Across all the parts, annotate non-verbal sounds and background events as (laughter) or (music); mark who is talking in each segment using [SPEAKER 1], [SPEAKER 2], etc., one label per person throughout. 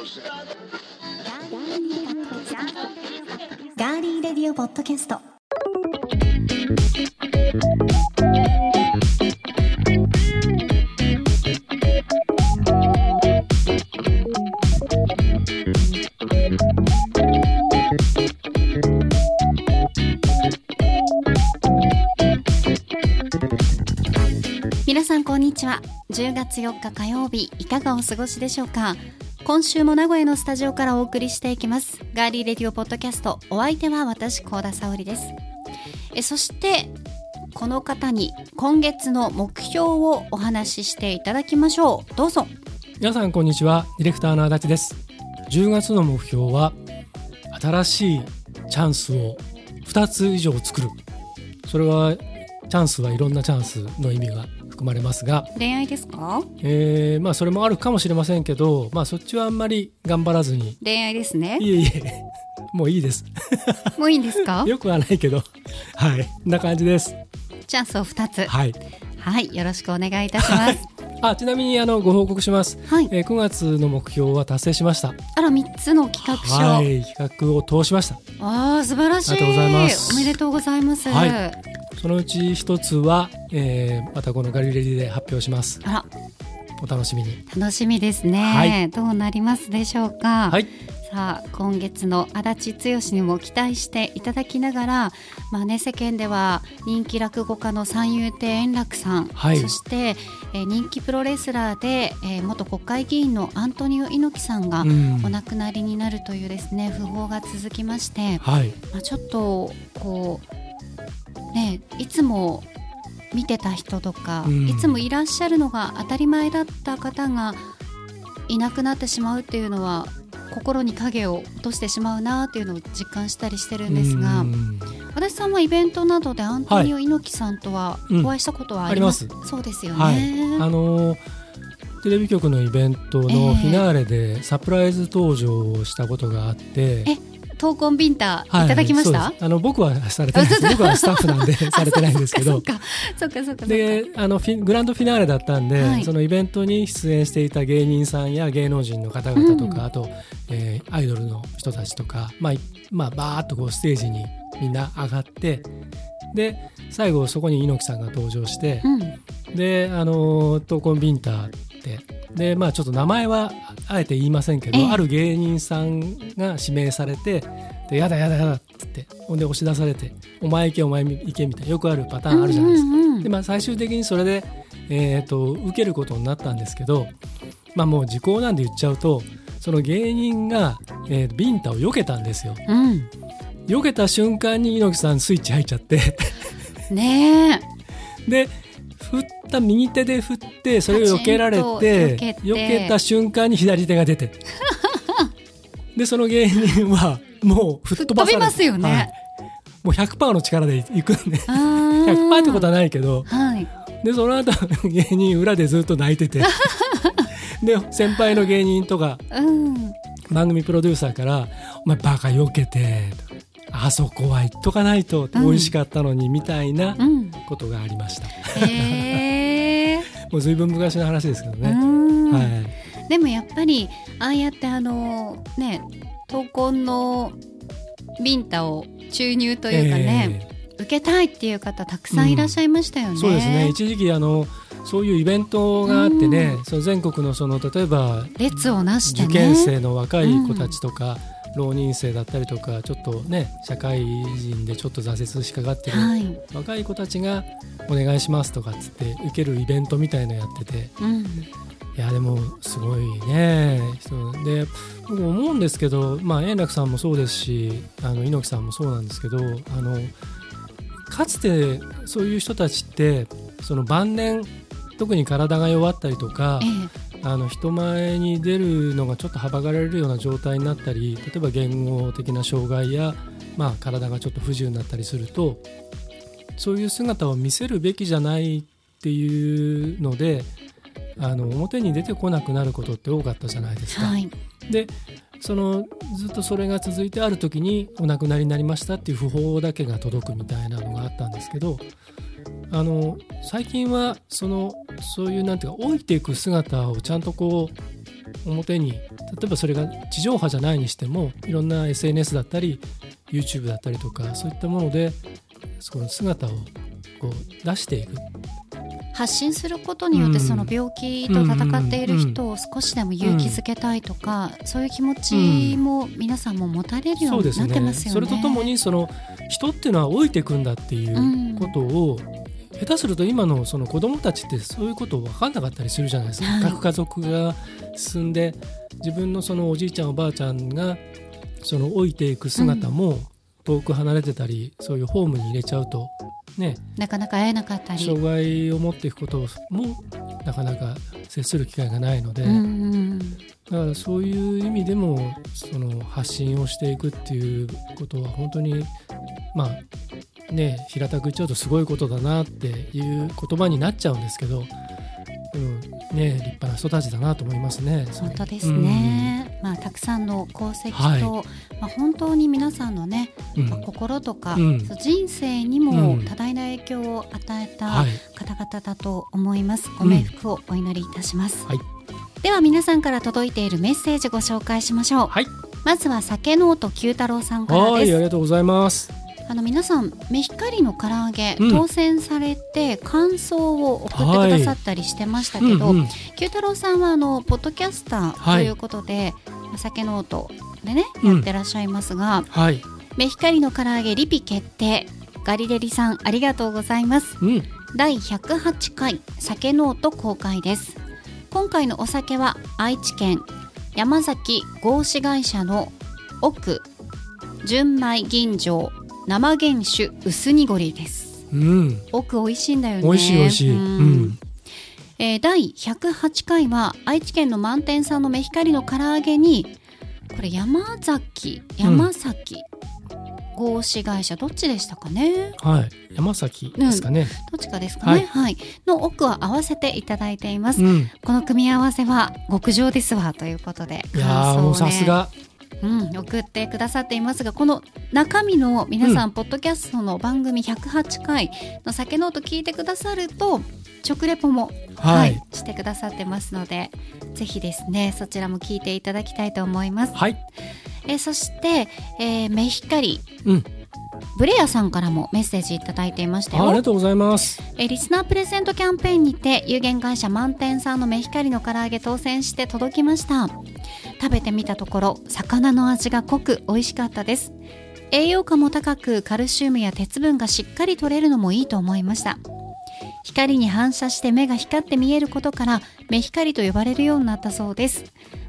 [SPEAKER 1] ガーリーレディオポッドキャスト。皆さんこんにちは。10月4日火曜日いかがお過ごしでしょうか？今週も名古屋のスタジオからお送りしていきます。ガーリーレディオポッドキャストお相手は私高田沙織です。えそしてこの方に今月の目標をお話ししていただきましょう。どうぞ。
[SPEAKER 2] 皆さんこんにちは。ディレクターの足立です。10月の目標は新しいチャンスを2つ以上作る。それはチャンスはいろんなチャンスの意味が含まれますが、
[SPEAKER 1] 恋愛ですか？
[SPEAKER 2] えーまあ、それもあるかもしれませんけど、まあ、そっちはあんまり頑張らずに。
[SPEAKER 1] 恋愛ですね。
[SPEAKER 2] いえいえ。もういいです。
[SPEAKER 1] もういいんですか？(laughs)
[SPEAKER 2] よくはないけど。はい。な感じです。
[SPEAKER 1] チャンスを2つ。
[SPEAKER 2] はい。
[SPEAKER 1] はい。よろしくお願いいたします
[SPEAKER 2] あちなみにあのご報告します、
[SPEAKER 1] はい。
[SPEAKER 2] えー9月の目標は達成しました。
[SPEAKER 1] あら3つの企画書、
[SPEAKER 2] はい企画を通しました。
[SPEAKER 1] ああ素晴らしい。
[SPEAKER 2] ありがとうございます。
[SPEAKER 1] おめでとうございます、
[SPEAKER 2] はい。そのうち一つは、えーまたこのガリレディで発表します。
[SPEAKER 1] あら
[SPEAKER 2] お楽しみに。
[SPEAKER 1] 楽しみですね、
[SPEAKER 2] はい。
[SPEAKER 1] どうなりますでしょうか、
[SPEAKER 2] はい。
[SPEAKER 1] さあ今月の足立剛にも期待していただきながら、まあね、世間では人気落語家の三遊亭円楽さん、
[SPEAKER 2] はい。
[SPEAKER 1] そして、えー人気プロレスラーで、えー元国会議員のアントニオ猪木さんが
[SPEAKER 2] うん。
[SPEAKER 1] お亡くなりになるというですね訃報が続きまして、
[SPEAKER 2] はい。
[SPEAKER 1] まあ、ちょっとこうねいつも見てた人とか、
[SPEAKER 2] うん。
[SPEAKER 1] いつもいらっしゃるのが当たり前だった方がいなくなってしまうっていうのは心に影を落としてしまうなっていうのを実感したりしてるんですが
[SPEAKER 2] うん。
[SPEAKER 1] 足立さんはイベントなどでアントニオ猪木さんとは
[SPEAKER 2] うん
[SPEAKER 1] お会いしたことはあります,、
[SPEAKER 2] あ
[SPEAKER 1] そうですよね、
[SPEAKER 2] はい。あのーテレビ局のイベントのフィナーレでサプライズ登場をしたことがあって、
[SPEAKER 1] え闘魂ビンタい
[SPEAKER 2] はい
[SPEAKER 1] ただきました、
[SPEAKER 2] そうです。あの僕はされてないです。僕はスタッフなんで (laughs) されてないんですけど。であのフィグランドフィナーレだったんで、
[SPEAKER 1] はい。
[SPEAKER 2] そのイベントに出演していた芸人さんや芸能人の方々とか、
[SPEAKER 1] うん。
[SPEAKER 2] あと、えーアイドルの人たちとか、まあいまあ、バーッとこうステージにみんな上がってで最後そこに猪木さんが登場して、
[SPEAKER 1] うん。
[SPEAKER 2] であの闘魂ビンタって。でまあちょっと名前はあえて言いませんけど、
[SPEAKER 1] ええ。
[SPEAKER 2] ある芸人さんが指名されてでやだやだやだっつってほんで押し出されてお前行けお前行けみたいなよくあるパターンあるじゃないですか。
[SPEAKER 1] うんうんうん
[SPEAKER 2] でまあ、最終的にそれで、えー、と受けることになったんですけど、まあ、もう時効なんで言っちゃうとその芸人が、えービンタを避けたんですよ。
[SPEAKER 1] うん。
[SPEAKER 2] 避けた瞬間に猪木さんスイッチ入っちゃって。
[SPEAKER 1] ねえ。
[SPEAKER 2] で振った右手で振ってそれを避けられて
[SPEAKER 1] 避け
[SPEAKER 2] た瞬間に左手が出て。(laughs) でその芸人はもう吹っ飛ばされ
[SPEAKER 1] ますよね。
[SPEAKER 2] はい。もう100%の力でいくんで。
[SPEAKER 1] あー。
[SPEAKER 2] 100%ってことはないけど。
[SPEAKER 1] はい。
[SPEAKER 2] でその後芸人裏でずっと泣いてて。(laughs) で先輩の芸人とか
[SPEAKER 1] うん。
[SPEAKER 2] 番組プロデューサーから「お前バカ避けて」あそこは言っとかないと」
[SPEAKER 1] うん。
[SPEAKER 2] 美味しかったのにみたいな
[SPEAKER 1] うん。
[SPEAKER 2] ことがありました、
[SPEAKER 1] へえ
[SPEAKER 2] もう随分昔の話ですけど
[SPEAKER 1] う
[SPEAKER 2] ね、
[SPEAKER 1] ん。
[SPEAKER 2] はい、
[SPEAKER 1] でもやっぱりああやってあのね闘魂のビンタを注入というかね、受けたいっていう方たくさんいらっしゃいましたよね。
[SPEAKER 2] えーそうですね。一時期あのそういうイベントがあってね、その全国のその例えば
[SPEAKER 1] 列をなしてね。
[SPEAKER 2] 受験生の若い子たちとか、浪人生だったりとかちょっとね社会人でちょっと挫折しかかってる
[SPEAKER 1] はい。
[SPEAKER 2] 若い子たちが「お願いします」とかっつって受けるイベントみたいのやってて
[SPEAKER 1] うん。
[SPEAKER 2] いやでもすごいね人で僕思うんですけど、まあ、円楽さんもそうですしあの猪木さんもそうなんですけどあのかつてそういう人たちってその晩年特に体が弱ったりとか
[SPEAKER 1] ええ。
[SPEAKER 2] あの人前に出るのがちょっとはばかられるような状態になったり例えば言語的な障害や、まあ、体がちょっと不自由になったりするとそういう姿を見せるべきじゃないっていうのであの表に出てこなくなることって多かったじゃないですか。
[SPEAKER 1] はい。
[SPEAKER 2] でそのずっとそれが続いてある時にお亡くなりになりましたっていう訃報だけが届くみたいなのがあったんですけどあの最近はそのそういうなんていうか老いていく姿をちゃんとこう表に例えばそれが地上波じゃないにしてもいろんな SNS だったり YouTube だったりとかそういったものでその姿をこう出していく。
[SPEAKER 1] 発信することによってその病気と闘っている人を少しでも勇気づけたいとか、そういう気持ちも皆さんも持たれるようになってますよね。
[SPEAKER 2] それとともにその人っていうのは老いていくんだっていうことを、下手すると今のその子供たちってそういうこと分かんなかったりするじゃないですか、はい、核家族が進んで自分のそのおじいちゃんおばあちゃんがその老いていく姿も遠く離れてたり、うん、そういうホームに入れちゃうとね、
[SPEAKER 1] なかなか会えなかったり。
[SPEAKER 2] 障害を持っていくこともなかなか接する機会がないので、うんうん、だからそういう意味でもその発信をしていくっていうことは本当にまあね平たく言っちゃうとすごいことだなっていう言葉になっちゃうんですけどでもね立派な人たちだなと思いますね。
[SPEAKER 1] 本当ですね。うん、まあたくさんの功績と、はい、まあ本当に皆さんのね、うん、まあ、心とか、うん、人生にも多大な影響を与えた方々だと思います。ご冥福をお祈りいたします。はい、では皆さんから届いているメッセージご紹介しましょう。はい、まずは酒ノート九太郎さんからです。
[SPEAKER 2] ありがとうございます。
[SPEAKER 1] あの皆さんメヒカリの唐揚げ、うん、当選されて感想を送ってくださったりしてましたけど、はい。うんうん、九太郎さんはあのポッドキャスターということで、はい、酒ノートでね、やってらっしゃいますが、はい、メヒカリの唐揚げリピ決定。ガリレディさんありがとうございます、うん、第108回酒ノート公開です。今回のお酒は愛知県山崎合資会社の奥純米吟醸生原酒薄濁りです、うん、奥美味しいんだよね。
[SPEAKER 2] 美味しい美味しい、うん、
[SPEAKER 1] えー、第108回は愛知県の満天さんのメヒカリの唐揚げにこれ山崎山崎、合資会社どっちでしたかね？
[SPEAKER 2] はい。山崎ですかね、うん、
[SPEAKER 1] どっちかですかね、はい、はい、の奥は合わせていただいています、うん、この組み合わせは極上ですわということで
[SPEAKER 2] いやもうさすが
[SPEAKER 1] うん、送ってくださっていますがこの中身の皆さん、うん、ポッドキャストの番組108回の酒ノート聞いてくださると食レポも、はい、はい、してくださってますのでぜひですねそちらも聞いていただきたいと思います。はい、えそして、えー、メヒカリ、うんブレアさんからもメッセージいただいていましたよ。
[SPEAKER 2] ありがとうございます。
[SPEAKER 1] えリスナープレゼントキャンペーンにて有限会社満点さんのメヒカリの唐揚げ当選して届きました。食べてみたところ魚の味が濃く美味しかったです。栄養価も高くカルシウムや鉄分がしっかり取れるのもいいと思いました。光に反射して目が光って見えることから目光と呼ばれるようになったそうです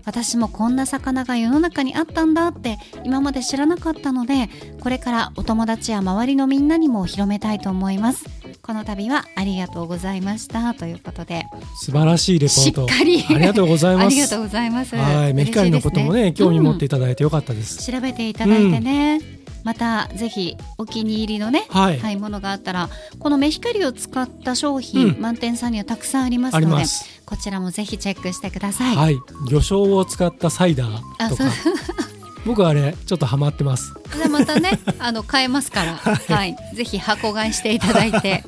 [SPEAKER 1] 私もこんな魚が世の中にあったんだって今まで知らなかったのでこれからお友達や周りのみんなにも広めたいと思います。この度はありがとうございましたということで。
[SPEAKER 2] 素晴らしいレポート。
[SPEAKER 1] しっかり。
[SPEAKER 2] ありがとうございます。(laughs) あ
[SPEAKER 1] りがとうございます。
[SPEAKER 2] はい目光のこともね、ね、興味持っていただいてよかったです、
[SPEAKER 1] うん、調べていただいてね、うん。またぜひお気に入りのね、はい、はい、ものがあったらこのメヒカリを使った商品、うん、満点さんにはたくさんありますのでこちらもぜひチェックしてください。
[SPEAKER 2] はい、魚醤を使ったサイダーとか。(laughs) 僕はあれちょっとハマってます。
[SPEAKER 1] じゃまたね (laughs) あの買えますから、はい、はい、ぜひ箱買いしていただいて。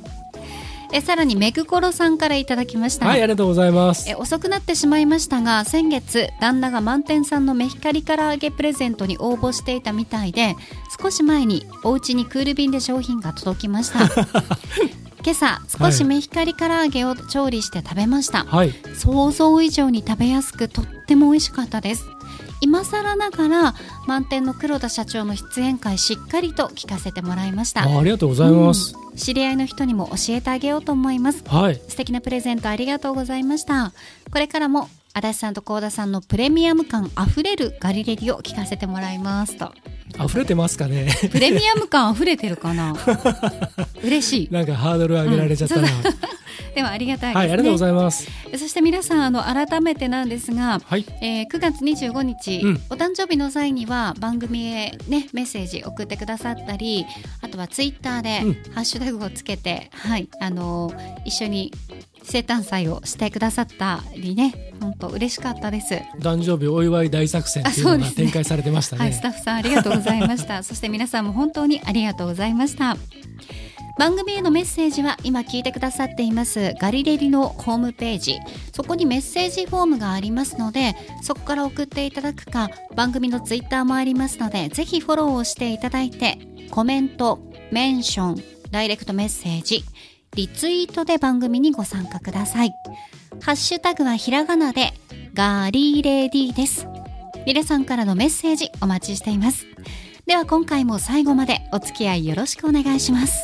[SPEAKER 1] えさらにめぐころさんからいただきました。
[SPEAKER 2] はいありがとうございます。
[SPEAKER 1] え遅くなってしまいましたが先月旦那が満点さんのメヒカリ唐揚げプレゼントに応募していたみたいで少し前にお家にクール便で商品が届きました (laughs) 今朝少しメヒカリ唐揚げを調理して食べました、はい、想像以上に食べやすくとっても美味しかったです。今更ながら満点の黒田社長の出演会しっかりと聞かせてもらいました。
[SPEAKER 2] ありがとうございます、
[SPEAKER 1] うん、知り合いの人にも教えてあげようと思います。はい。素敵なプレゼントありがとうございました。これからも足立さんと幸田さんのプレミアム感あふれるガリレディを聞かせてもらいますと
[SPEAKER 2] 溢れてますかね。
[SPEAKER 1] プレミアム感溢れてるかな？(laughs) 嬉しい。
[SPEAKER 2] なんかハードル上げられちゃったな、うん。(laughs)
[SPEAKER 1] ではありがたい、
[SPEAKER 2] ね、はい、ありがとうございます。
[SPEAKER 1] そして皆さんあの改めてなんですが、はい、えー、9月25日、うん、お誕生日の際には番組へねメッセージ送ってくださったり、あとはツイッターでハッシュタグをつけて、うん、はいあの一緒に生誕祭をしてくださったりね本当嬉しかったです。
[SPEAKER 2] 誕生日お祝い大作戦っていうのが展開されてましたね、ね、
[SPEAKER 1] はい、スタッフさんありがとうございました。(laughs) そして皆さんも本当にありがとうございました。番組へのメッセージは今聞いてくださっています。ガリレリのホームページ。そこにメッセージフォームがありますのでそこから送っていただくか番組のツイッターもありますのでぜひフォローをしていただいてコメントメンションダイレクトメッセージリツイートで番組にご参加ください。ハッシュタグはひらがなでガーリーレディです。皆さんからのメッセージお待ちしています。では今回も最後までお付き合いよろしくお願いします。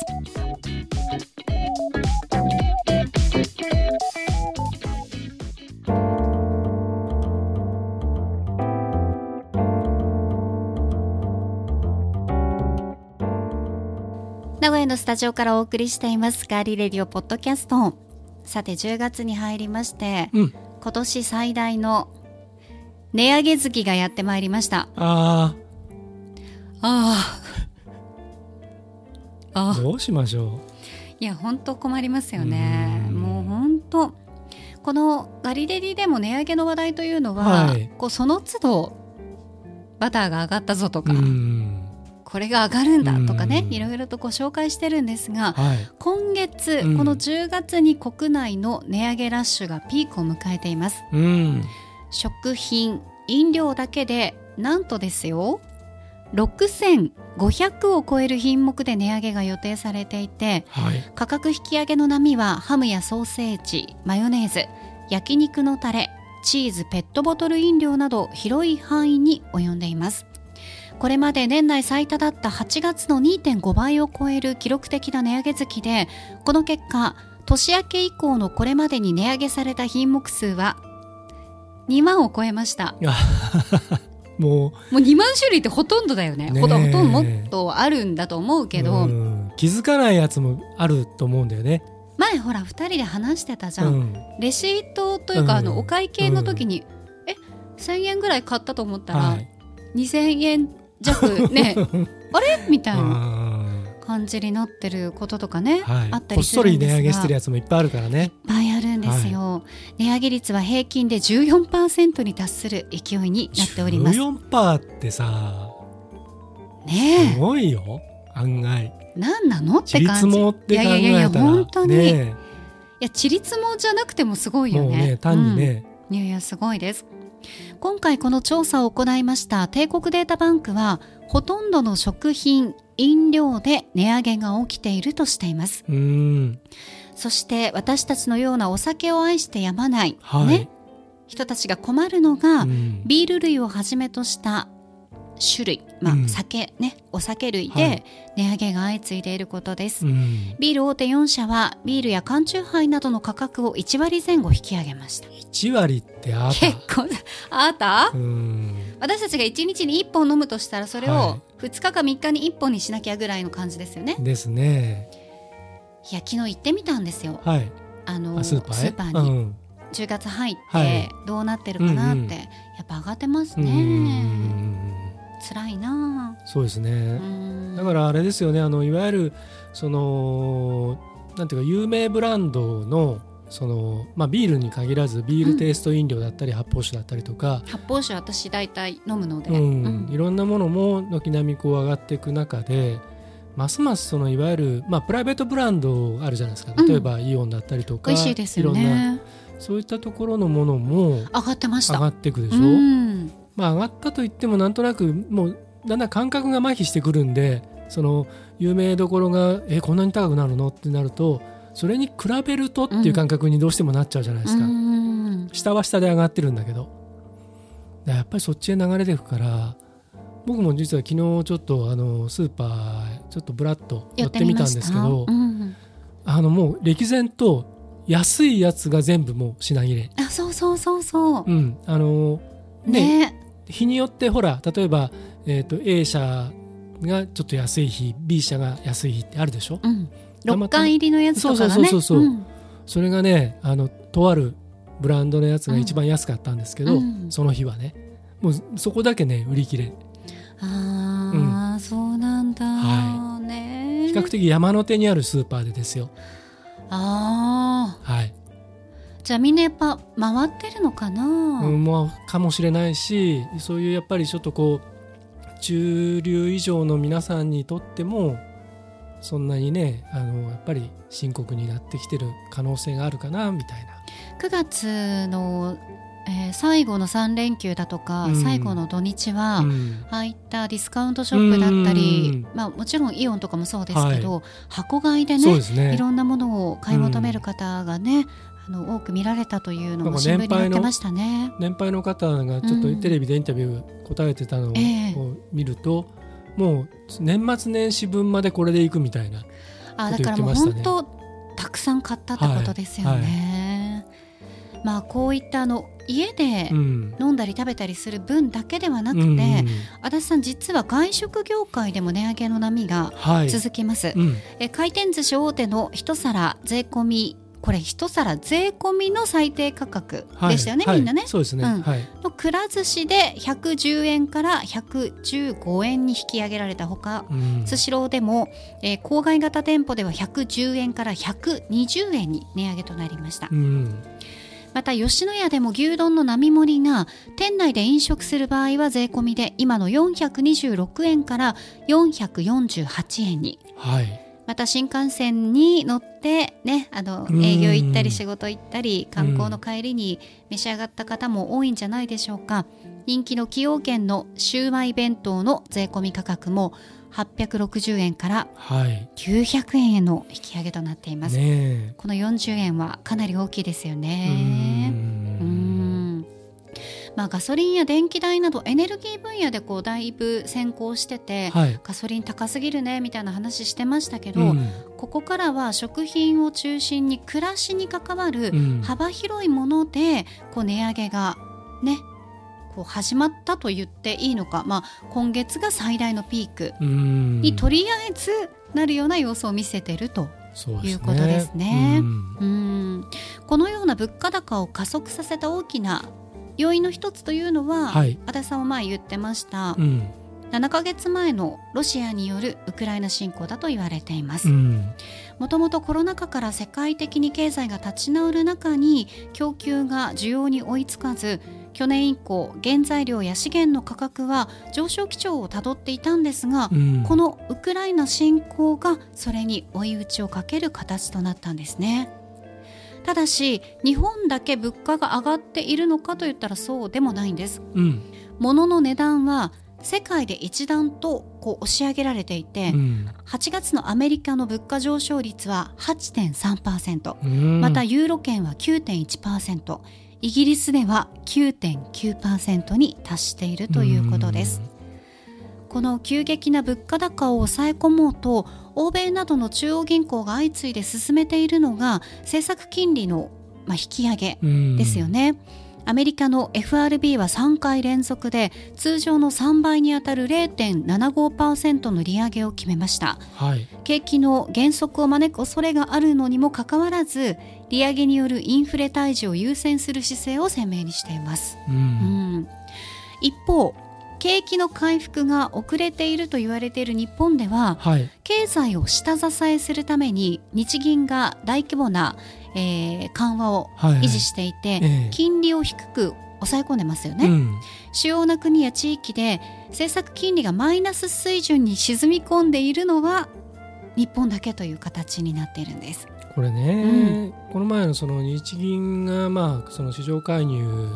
[SPEAKER 1] 名古屋のスタジオからお送りしていますガーリーレディオポッドキャスト。さて10月に入りまして、
[SPEAKER 2] うん。
[SPEAKER 1] 今年最大の値上げ月がやってまいりました。
[SPEAKER 2] あ
[SPEAKER 1] あああ
[SPEAKER 2] あどうしましょ
[SPEAKER 1] いや本当困りますよね。
[SPEAKER 2] うん。
[SPEAKER 1] もう本当このガリレディでも値上げの話題というのは、
[SPEAKER 2] はい。
[SPEAKER 1] こうその都度バターが上がったぞと
[SPEAKER 2] う
[SPEAKER 1] か、
[SPEAKER 2] うん
[SPEAKER 1] これが上がるんだとかね
[SPEAKER 2] うん
[SPEAKER 1] いろいろとご紹介してるんですが
[SPEAKER 2] はい。
[SPEAKER 1] 今月、
[SPEAKER 2] うん。
[SPEAKER 1] この10月に国内の値上げラッシュがピークを迎えています。
[SPEAKER 2] うん。
[SPEAKER 1] 食品飲料だけでなんとですよ6500を超える品目で値上げが予定されていて
[SPEAKER 2] はい。
[SPEAKER 1] 価格引き上げの波はハムやソーセージマヨネーズ焼肉のタレチーズペットボトル飲料など広い範囲に及んでいますこれまで年内最多だった8月の2.5倍を超える記録的な値上げ月でこの結果年明け以降のこれまでに値上げされた品目数は2万を超えました。
[SPEAKER 2] も
[SPEAKER 1] もう2万種類ってほとんどだよね。ほとんどもっとあるんだと思う
[SPEAKER 2] う
[SPEAKER 1] けど、
[SPEAKER 2] うん。気づかないやつもあると思うんだよね。
[SPEAKER 1] 前ほら2人で話してたじゃん、
[SPEAKER 2] うん。
[SPEAKER 1] レシートというか、
[SPEAKER 2] うん。
[SPEAKER 1] あのお会計の時に、え1000円ぐらい買ったと思ったら、
[SPEAKER 2] はい。
[SPEAKER 1] 2000円弱ね。(laughs) あれ？みたいな
[SPEAKER 2] あ
[SPEAKER 1] 感じになってることとかね、
[SPEAKER 2] ーはい。
[SPEAKER 1] あった
[SPEAKER 2] こっそり
[SPEAKER 1] りするんですが。
[SPEAKER 2] 値上げしてるやつもいっぱいあるからね。
[SPEAKER 1] いっぱいあるんですよ、値上げ率は平均で14%に達する勢いになっております。
[SPEAKER 2] 14%ってさ
[SPEAKER 1] ね
[SPEAKER 2] すごいよ。案外。
[SPEAKER 1] え何なの？って感じ
[SPEAKER 2] もって考えたら。
[SPEAKER 1] いやいやいや本当に、い
[SPEAKER 2] ね
[SPEAKER 1] やちりつもじゃなくてもすごいよね。
[SPEAKER 2] ね単にね、
[SPEAKER 1] いやいやすごいです今回この調査を行いました帝国データバンクはほとんどの食品飲料で値上げが起きているとしています。そして私たちのようなお酒を愛してやまない、
[SPEAKER 2] はい、
[SPEAKER 1] ね、人たちが困るのが、
[SPEAKER 2] うん。
[SPEAKER 1] ビール類をはじめとした種類、まあ
[SPEAKER 2] うん。
[SPEAKER 1] 酒ねお酒類
[SPEAKER 2] は
[SPEAKER 1] で
[SPEAKER 2] い。
[SPEAKER 1] 値上げが相次いでいることです、
[SPEAKER 2] うん、
[SPEAKER 1] ビール大手4社はビールや缶チューハイなどの価格を1割前後引き上げました。
[SPEAKER 2] 1割ってあっ
[SPEAKER 1] 結構あった？私たちが1日に1本飲むとしたらそれ
[SPEAKER 2] は
[SPEAKER 1] を2日か3日に1本にしなきゃぐらいの感じですよね。
[SPEAKER 2] ですね。
[SPEAKER 1] いや昨日行ってみたんですよ。
[SPEAKER 2] はい。
[SPEAKER 1] あの
[SPEAKER 2] あスーパーへ？
[SPEAKER 1] に。
[SPEAKER 2] うん。
[SPEAKER 1] 10月入っ
[SPEAKER 2] はい。
[SPEAKER 1] てどうなってるかなって、やっぱ上がってます
[SPEAKER 2] うん
[SPEAKER 1] ね辛いな。
[SPEAKER 2] そうです
[SPEAKER 1] あ
[SPEAKER 2] ね。
[SPEAKER 1] うん。
[SPEAKER 2] だからあれですよね。あのいわゆるそのなんていうか有名ブランドのその、まあ、ビールに限らずビールテイスト飲料だったり、発泡酒だったりとか、
[SPEAKER 1] 発泡酒私大体飲むので、
[SPEAKER 2] うん。
[SPEAKER 1] うん。
[SPEAKER 2] いろんなものも軒並みこう上がっていく中でますますそのいわゆる、まあ、プライベートブランドあるじゃないですか。
[SPEAKER 1] うん。
[SPEAKER 2] 例えばイオンだったりとか、
[SPEAKER 1] 美味しいですよね。
[SPEAKER 2] そういったところのものも
[SPEAKER 1] 上がってました。
[SPEAKER 2] 上がっていくでしょ、
[SPEAKER 1] うん
[SPEAKER 2] まあ、上がったといってもなんとなくもうだんだん感覚が麻痺してくるんでその有名どころがえこんなに高くなるの？ってなるとそれに比べるとっていう感覚にどうしてもなっちゃうじゃないですか、
[SPEAKER 1] うん
[SPEAKER 2] 下は下で上がってるんだけど。でやっぱりそっちへ流れていくから僕も実は昨日ちょっとあのスーパーちょっとブラッと寄
[SPEAKER 1] や
[SPEAKER 2] ってみたんですけど
[SPEAKER 1] うん。
[SPEAKER 2] あのもう歴然と安いやつが全部もう品切れ、
[SPEAKER 1] あそうそうそうそう。
[SPEAKER 2] うん、あのね
[SPEAKER 1] ね
[SPEAKER 2] 日によってほら例えば、えー、と A 社がちょっと安い日 B 社が安い日ってあるでしょ？
[SPEAKER 1] うん。
[SPEAKER 2] たま
[SPEAKER 1] 6巻入りのやつとかがね。
[SPEAKER 2] そうそうそうそうそう。
[SPEAKER 1] うん。
[SPEAKER 2] それがねあのとあるブランドのやつが一番安かったんですけど、
[SPEAKER 1] うん。
[SPEAKER 2] その日はね。もうそこだけね売り切れ。
[SPEAKER 1] ああ、そうなんだ、
[SPEAKER 2] は
[SPEAKER 1] ね
[SPEAKER 2] 比較的山手にあるスーパーでですよ。
[SPEAKER 1] ああ
[SPEAKER 2] はい、
[SPEAKER 1] じゃあみんなやっぱ回ってるのかな、
[SPEAKER 2] うん、まあかもしれないしそういうやっぱりちょっとこう中流以上の皆さんにとってもそんなにねあのやっぱり深刻になってきてる可能性があるかなみたいな。
[SPEAKER 1] 9月の、えー最後の3連休だとか、
[SPEAKER 2] うん。
[SPEAKER 1] 最後の土日は、
[SPEAKER 2] うん。
[SPEAKER 1] ああいったディスカウントショップだったり、
[SPEAKER 2] うん。
[SPEAKER 1] まあ、もちろんイオンとかもそうですけど、箱買いでね
[SPEAKER 2] ね。
[SPEAKER 1] いろんなものを買い求める方がね、あの多く見られたというのも新聞に
[SPEAKER 2] 年配の
[SPEAKER 1] 載ってましたね。
[SPEAKER 2] 年配の方がちょっとテレビでインタビュー答えてたのを見ると、もう年末年始分までこれでいくみたいな
[SPEAKER 1] あ
[SPEAKER 2] こと
[SPEAKER 1] だからもう
[SPEAKER 2] 言ってましたね。
[SPEAKER 1] 本当たくさん買ったってことですよね。まあこういったあの家で
[SPEAKER 2] うん。
[SPEAKER 1] 飲んだり食べたりする分だけではなくて、
[SPEAKER 2] うん
[SPEAKER 1] 足立さん実は外食業界でも値上げの波が
[SPEAKER 2] はい。
[SPEAKER 1] 続きます。
[SPEAKER 2] うん。
[SPEAKER 1] え回転寿司大手の一皿税込みこれ一皿税込みの最低価格
[SPEAKER 2] はい。
[SPEAKER 1] でしたよね、
[SPEAKER 2] はい。
[SPEAKER 1] みんなね。
[SPEAKER 2] そうですね、
[SPEAKER 1] うん。
[SPEAKER 2] はい。
[SPEAKER 1] のくら寿司で110円から115円に引き上げられたほか
[SPEAKER 2] うん。
[SPEAKER 1] スシローでも、えー郊外型店舗では110円から120円に値上げとなりました。
[SPEAKER 2] うん。
[SPEAKER 1] また吉野家でも牛丼の並盛りが店内で飲食する場合は税込みで今の426円から448円に。
[SPEAKER 2] はい
[SPEAKER 1] また新幹線に乗ってねあの
[SPEAKER 2] うん。
[SPEAKER 1] 営業行ったり仕事行ったり観光の帰りに召し上がった方も多いんじゃないでしょうか。人気の崎陽軒のシウマイ弁当の税込み価格も860円から
[SPEAKER 2] はい。
[SPEAKER 1] 900円への引き上げとなっています、
[SPEAKER 2] ね
[SPEAKER 1] この40円はかなり大きいですよ
[SPEAKER 2] え
[SPEAKER 1] ねまあガソリンや電気代などエネルギー分野でこうだいぶ先行してて、
[SPEAKER 2] はい。
[SPEAKER 1] ガソリン高すぎるねみたいな話してましたけど、
[SPEAKER 2] うん。
[SPEAKER 1] ここからは食品を中心に暮らしに関わる
[SPEAKER 2] うん。
[SPEAKER 1] 幅広いものでこう値上げがねこう始まったと言っていいのか、まあ、今月が最大のピーク
[SPEAKER 2] うん。
[SPEAKER 1] にとりあえずなるような様子を見せているということですね。
[SPEAKER 2] うん。
[SPEAKER 1] うん。このような物価高を加速させた大きな要因の一つというのは、
[SPEAKER 2] はい
[SPEAKER 1] 足立さんも前言ってました、
[SPEAKER 2] うん
[SPEAKER 1] 7ヶ月前のロシアによるウクライナ侵攻だと言われています。
[SPEAKER 2] うん
[SPEAKER 1] もともとコロナ禍から世界的に経済が立ち直る中に供給が需要に追いつかず去年以降原材料や資源の価格は上昇基調をたどっていたんですが、
[SPEAKER 2] うん
[SPEAKER 1] このウクライナ侵攻がそれに追い打ちをかける形となったんですね。ただし日本だけ物価が上がっているのかといったらそうでもないんです。
[SPEAKER 2] うん。
[SPEAKER 1] 物の値段は世界で一段とこう押し上げられていて、
[SPEAKER 2] うん。
[SPEAKER 1] 8月のアメリカの物価上昇率は8.3%、
[SPEAKER 2] うん。
[SPEAKER 1] またユーロ圏は9.1%イギリスでは9.9%に達しているということです。この急激な物価高を抑え込もうと欧米などの中央銀行が相次いで進めているのが政策金利のまあ引き上げ
[SPEAKER 2] うん。
[SPEAKER 1] ですよね。アメリカの FRB は3回連続で通常の3倍にあたる0.75%の利上げを決めました。
[SPEAKER 2] はい。
[SPEAKER 1] 景気の減速を招く恐れがあるのにもかかわらず利上げによるインフレ退治を優先する姿勢を鮮明にしています、
[SPEAKER 2] う
[SPEAKER 1] うんん、一方景気の回復が遅れていると言われている日本では
[SPEAKER 2] はい。
[SPEAKER 1] 経済を下支えするために日銀が大規模な、えー緩和を
[SPEAKER 2] はいはい。
[SPEAKER 1] 維持していて、
[SPEAKER 2] ええ。
[SPEAKER 1] 金利を低く抑え込んでますよね、
[SPEAKER 2] うん。
[SPEAKER 1] 主要な国や地域で政策金利がマイナス水準に沈み込んでいるのは日本だけという形になっているんです。
[SPEAKER 2] これね、この前のその日銀がまあその市場介入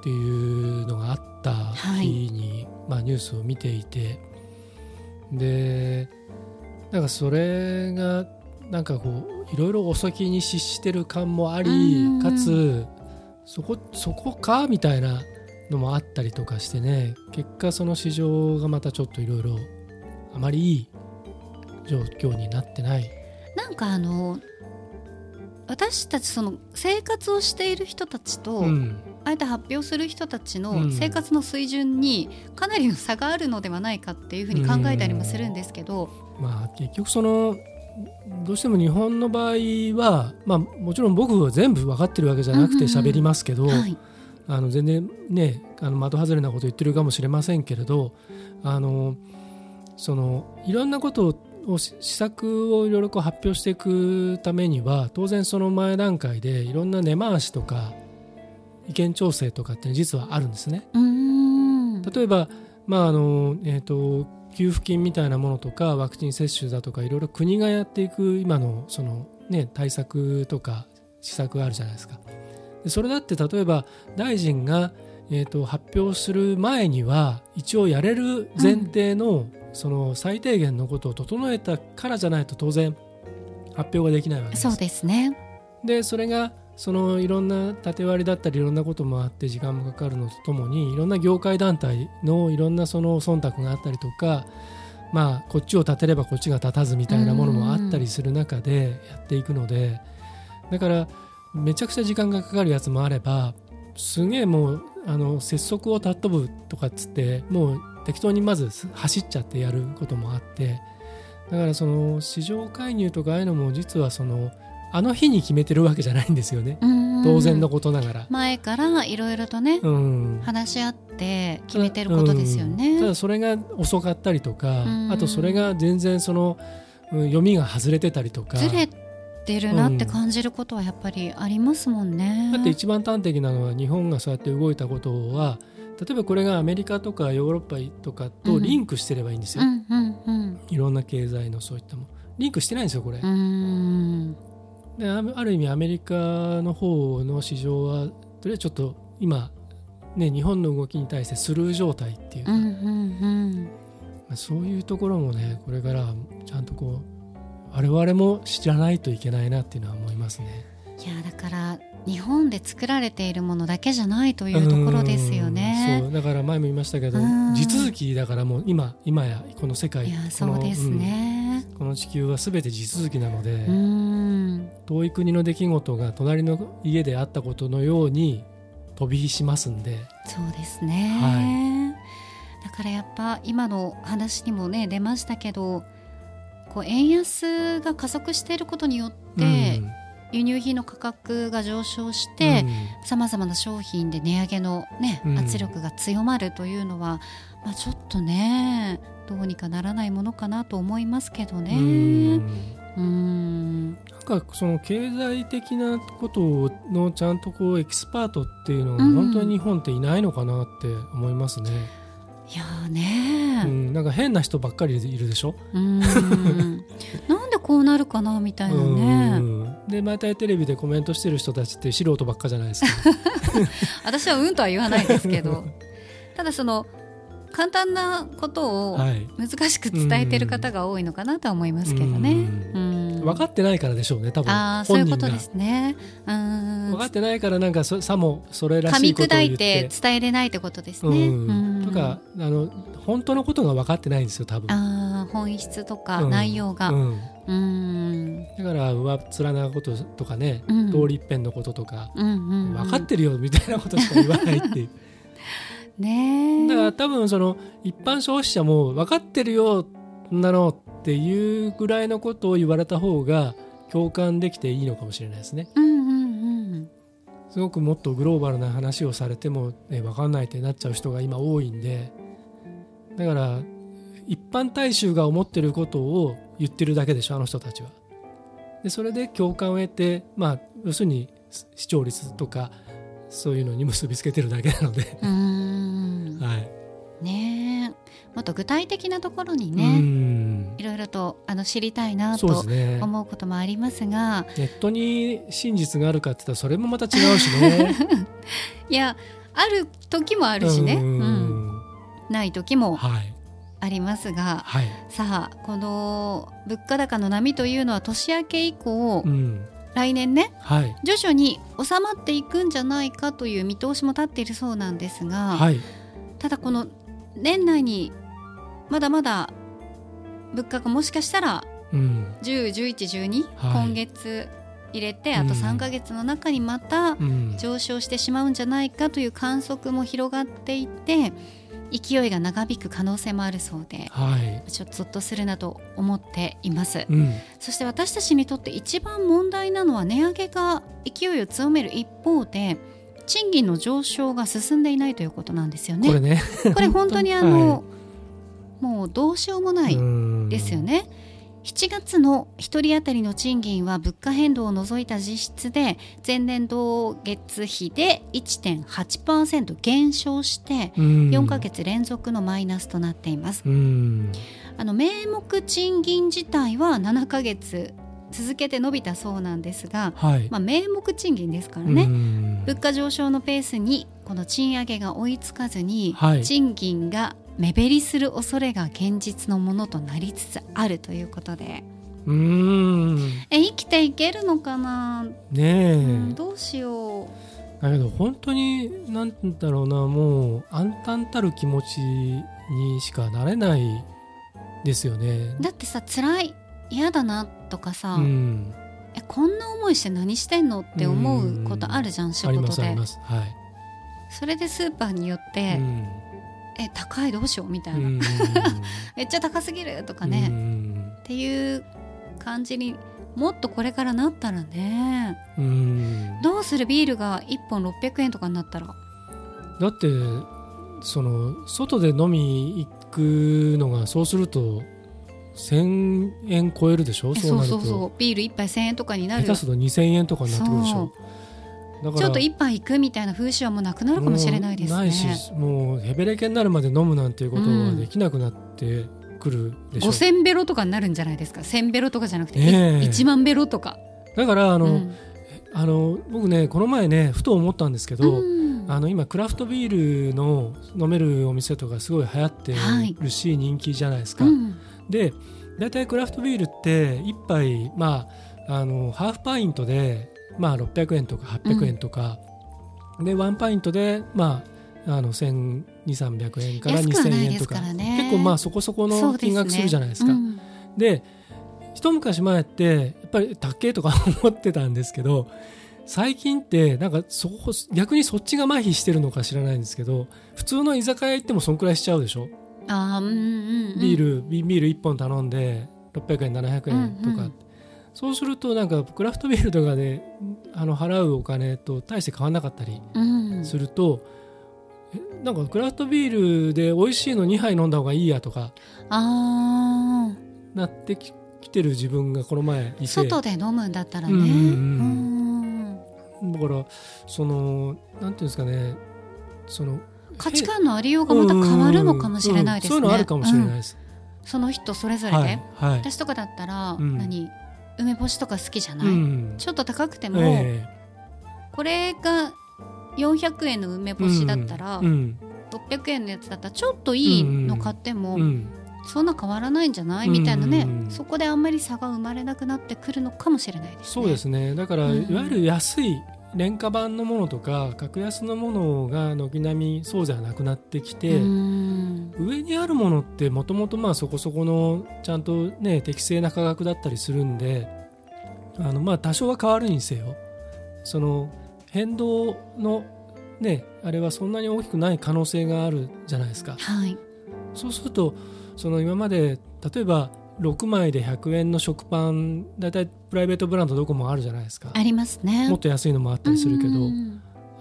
[SPEAKER 2] っていうのがあった日に、まあニュースを見ていてでなんかそれがなんかこういろいろ遅きに失してる感もあり
[SPEAKER 1] うん。
[SPEAKER 2] かつそこそこかみたいなのもあったりとかしてね結果その市場がまたちょっといろいろあまりいい状況になってない。
[SPEAKER 1] なんかあの私たちその生活をしている人たちと、
[SPEAKER 2] うん
[SPEAKER 1] あえて発表する人たち
[SPEAKER 2] う
[SPEAKER 1] の
[SPEAKER 2] ん。
[SPEAKER 1] 生活の水準にかなりの差があるのではないかっていうふうに考えたりもするんですけど、
[SPEAKER 2] まあ、結局そのどうしても日本の場合は、まあ、もちろん僕は全部分かってるわけじゃなくて
[SPEAKER 1] うんうんうん。
[SPEAKER 2] 喋りますけど、
[SPEAKER 1] はい、
[SPEAKER 2] あの全然ねあの的外れなこと言ってるかもしれませんけれどあのそのいろんなことをし施策をいろいろこう発表していくためには当然その前段階でいろんな根回しとか意見調整とかって実はあるんですね。例えば、まああのえー、と給付金みたいなものとかワクチン接種だとかいろいろ国がやっていく今のその、ね、対策とか施策があるじゃないですか。でそれだって例えば大臣が、えー、と発表する前には一応やれる前提の,、その最低限のことを整えたからじゃないと当然発表ができないわけです。
[SPEAKER 1] そうですね
[SPEAKER 2] でそれがそのいろんな縦割りだったりいろんなこともあって時間もかかるのとともにいろんな業界団体のいろんなその忖度があったりとかまあこっちを立てればこっちが立たずみたいなものもあったりする中でやっていくのでだからめちゃくちゃ時間がかかるやつもあればすげえもうあの拙速を尊ぶとかっつってもう適当にまず走っちゃってやることもあってだからその市場介入とかああいうのも実はそのあの日に決めてるわけじゃないんですよね。当然のことながら。
[SPEAKER 1] 前からいろいろとね、
[SPEAKER 2] うん、
[SPEAKER 1] 話し合って決めてることですよ
[SPEAKER 2] うん。
[SPEAKER 1] ね。
[SPEAKER 2] ただそれが遅かったりとか、
[SPEAKER 1] うん。
[SPEAKER 2] あとそれが全然その、うん読みが外れてたりとか。
[SPEAKER 1] ずれてるなって感じることはやっぱりありますもんね。
[SPEAKER 2] だって一番端的なのは日本がそうやって動いたことは例えばこれがアメリカとかヨーロッパとかとリンクしてればいいんですよ、
[SPEAKER 1] うんうんうん
[SPEAKER 2] いろんな経済のそういったもリンクしてないんですよこれ、であある意味アメリカの方の市場はとりあえずちょっと今、ね、日本の動きに対してスルー状態っていうか、
[SPEAKER 1] うんうん
[SPEAKER 2] まあそういうところもねこれからちゃんとこう我々も知らないといけないなっていうのは思いますね。
[SPEAKER 1] うん、いやだから日本で作られているものだけじゃないというところですよ
[SPEAKER 2] うん
[SPEAKER 1] ね
[SPEAKER 2] そ。うだから前も言いましたけど
[SPEAKER 1] うん
[SPEAKER 2] 地続きだからもう今今やこの世界
[SPEAKER 1] いや
[SPEAKER 2] この
[SPEAKER 1] そうですね。
[SPEAKER 2] うんこの地球は全て地続きなので、
[SPEAKER 1] うん。
[SPEAKER 2] 遠い国の出来事が隣の家であったことのように飛び火しますんで、
[SPEAKER 1] そうですね、
[SPEAKER 2] は
[SPEAKER 1] だからやっぱ今の話にもね出ましたけどこう円安が加速していることによって、輸入品の価格が上昇してさまざまな商品で値上げの、ね
[SPEAKER 2] うん。
[SPEAKER 1] 圧力が強まるというのは、まあ、ちょっとねどうにかならないものかなと思いますけど
[SPEAKER 2] うん。
[SPEAKER 1] ね。うん。
[SPEAKER 2] なんかその経済的なことのちゃんとこうエキスパートっていうのが
[SPEAKER 1] うん。
[SPEAKER 2] 本当に日本っていないのかなって思いますね。
[SPEAKER 1] いやーねー
[SPEAKER 2] うん、なんか変な人ばっかりいるでしょ？
[SPEAKER 1] うんなんでこうなるかなみたいな
[SPEAKER 2] う
[SPEAKER 1] ね。
[SPEAKER 2] んで毎回テレビでコメントしてる人たちって素人ばっかじゃないですか。(laughs)
[SPEAKER 1] 私はうんとは言わないですけど (laughs) ただその簡単なことを
[SPEAKER 2] はい。
[SPEAKER 1] 難しく伝えてる方が多いのかなとは思いますけどね。うん
[SPEAKER 2] 分かってないからでしょうね多分
[SPEAKER 1] ああそういうことですね。うん
[SPEAKER 2] 分かってないからなんかそさもそれら
[SPEAKER 1] 噛み
[SPEAKER 2] しいことを
[SPEAKER 1] 砕い
[SPEAKER 2] 言って
[SPEAKER 1] て伝えれないってことですね。
[SPEAKER 2] うん
[SPEAKER 1] うん
[SPEAKER 2] とかあの本当のことが分かってないんですよ多分。
[SPEAKER 1] ああ本質とか
[SPEAKER 2] うん。
[SPEAKER 1] 内容が。
[SPEAKER 2] うん。
[SPEAKER 1] うん。
[SPEAKER 2] だから上っ面なこととかね、
[SPEAKER 1] うん。
[SPEAKER 2] 通り一遍のこととか、
[SPEAKER 1] うんうんうん。
[SPEAKER 2] 分かってるよみたいなことしか言わないっていう。(laughs)
[SPEAKER 1] ねえ。
[SPEAKER 2] だから多分その一般消費者も分かってるよなのっていうぐらいのことを言われた方が共感できていいのかもしれないですね。
[SPEAKER 1] うんうんうん
[SPEAKER 2] すごくもっとグローバルな話をされても、ね、分かんないってなっちゃう人が今多いんでだから一般大衆が思ってることを言ってるだけでしょあの人たちは。でそれで共感を得て、まあ、要するに視聴率とかそういうのに結びつけてるだけなので、
[SPEAKER 1] うん。(laughs)
[SPEAKER 2] はい。
[SPEAKER 1] ねえ。もっと具体的なところに
[SPEAKER 2] う
[SPEAKER 1] ね
[SPEAKER 2] ん
[SPEAKER 1] いろいろとあの知りたいなと思うこともありますが。
[SPEAKER 2] ネットに真実があるかって言ったらそれもまた違うしね。(laughs)
[SPEAKER 1] いやある時もあるしね、
[SPEAKER 2] う
[SPEAKER 1] うん
[SPEAKER 2] ん。
[SPEAKER 1] ない時も
[SPEAKER 2] はい。
[SPEAKER 1] ありますが。
[SPEAKER 2] はい、
[SPEAKER 1] さあこの物価高の波というのは年明け以降、
[SPEAKER 2] うん。
[SPEAKER 1] 来年ね
[SPEAKER 2] はい。
[SPEAKER 1] 徐々に収まっていくんじゃないかという見通しも立っているそうなんですが、
[SPEAKER 2] はい。
[SPEAKER 1] ただこの年内にまだまだ物価がもしかしたら
[SPEAKER 2] うん。
[SPEAKER 1] 10、11、12、
[SPEAKER 2] はい。
[SPEAKER 1] 今月入れてあと
[SPEAKER 2] うん。
[SPEAKER 1] 3ヶ月の中にまた
[SPEAKER 2] うん。
[SPEAKER 1] 上昇してしまうんじゃないかという観測も広がっていて勢いが長引く可能性もあるそうで
[SPEAKER 2] はい。
[SPEAKER 1] ちょっとゾッとするなと思っています。
[SPEAKER 2] うん。
[SPEAKER 1] そして私たちにとって一番問題なのは値上げが勢いを強める一方で賃金の上昇が進んでいないということなんですよね。
[SPEAKER 2] これね。
[SPEAKER 1] これ本当にあの、(laughs) もうどうしようもない
[SPEAKER 2] うん
[SPEAKER 1] ですよね。7月の1人当たりの賃金は物価変動を除いた実質で前年同月比で1.8%減少して4ヶ月連続のマイナスとなっています。あの名目賃金自体は7ヶ月続けて伸びたそうなんですが、はい、まあ、名目賃金ですからね。物価上昇のペースにこの賃上げが追いつかずに、はい、賃金が目減りする恐れが現実のものとなりつつあるということで。うん。え生きていけるのかな？ねえ、うん、どうしよう。
[SPEAKER 2] だけど本当になんだろうな。もう暗淡たる気持ちにしかなれないですよね。
[SPEAKER 1] だってさ辛い嫌だなとかさ、うん、えこんな思いして何してんのって思うことあるじゃん、仕事で、はい、それでスーパーによって、うん、え高いどうしよう？みたいな、(laughs) めっちゃ高すぎるとかね、っていう感じにもっとこれからなったらね。どうするビールが1本600円とかになったら。
[SPEAKER 2] だってその外で飲み行くのがそうすると1000円超えるでしょ？そうなるとそう。そう
[SPEAKER 1] ビール1杯1000円とかになる。
[SPEAKER 2] 下手すると2000円とかになってくるでしょ？
[SPEAKER 1] ちょっと一杯行くみたいな風習はもうなくなるかもしれないですね。
[SPEAKER 2] ないしもうヘベレケになるまで飲むなんていうことはできなくなってくるでしょ、う。ん、
[SPEAKER 1] 5000ベロとかになるんじゃないですか？1000ベロとかじゃなくて、え。ー、1万ベロとか。
[SPEAKER 2] だからあの、うん、あの僕ねこの前ねふと思ったんですけど、うん。あの今クラフトビールの飲めるお店とかすごい流行ってるし、はい、人気じゃないですか。うん、で大体クラフトビールって1杯、まあ、あのハーフパイントで、まあ、600円とか800円とか、うん、でワンパイントで、まあ、あの1200300円から2000円とか、ね、結構まあそこそこの金額するじゃないですか。で、ねうん、一昔前ってやっぱり高えとか思ってたんですけど最近ってなんかそ逆にそっちが麻痺してるのか知らないんですけど普通の居酒屋行ってもそんくらいしちゃうでしょ？あ、うんうんうん、ビールビール1本頼んで600円700円とか、うんうん、そうするとなんかクラフトビールとかであの払うお金と大して変わらなかったりすると、うん、なんかクラフトビールで美味しいの2杯飲んだ方がいいやとかなってきてる自分がこの前いて。
[SPEAKER 1] 外で飲むんだったらね、うんうん
[SPEAKER 2] だからそのなんていうんですかね。その
[SPEAKER 1] 価値観のありようがまた変わるのかもしれないですね。
[SPEAKER 2] そういうのあるかもしれないです。
[SPEAKER 1] うん、その人それぞれで、はい。はい、私とかだったら、うん、何？梅干しとか好きじゃない、うん、ちょっと高くても、えー、これが400円の梅干しだったら、うん、600円のやつだったらちょっといいの買っても、そんな変わらないんじゃない？みたいなね、そこであんまり差が生まれなくなってくるのかもしれないですね。
[SPEAKER 2] そうですね。だから、いわゆる安い廉価版のものとか格安のものが軒並みそうじゃなくなってきて上にあるものってもともとまあそこそこのちゃんとね適正な価格だったりするんであのまあ多少は変わるにせよその変動のねあれはそんなに大きくない可能性があるじゃないですか。はい、そうするとその今まで例えば6枚で100円の食パン大体プライベートブランドどこもあるじゃないですか。
[SPEAKER 1] ありますね。
[SPEAKER 2] もっと安いのもあったりするけど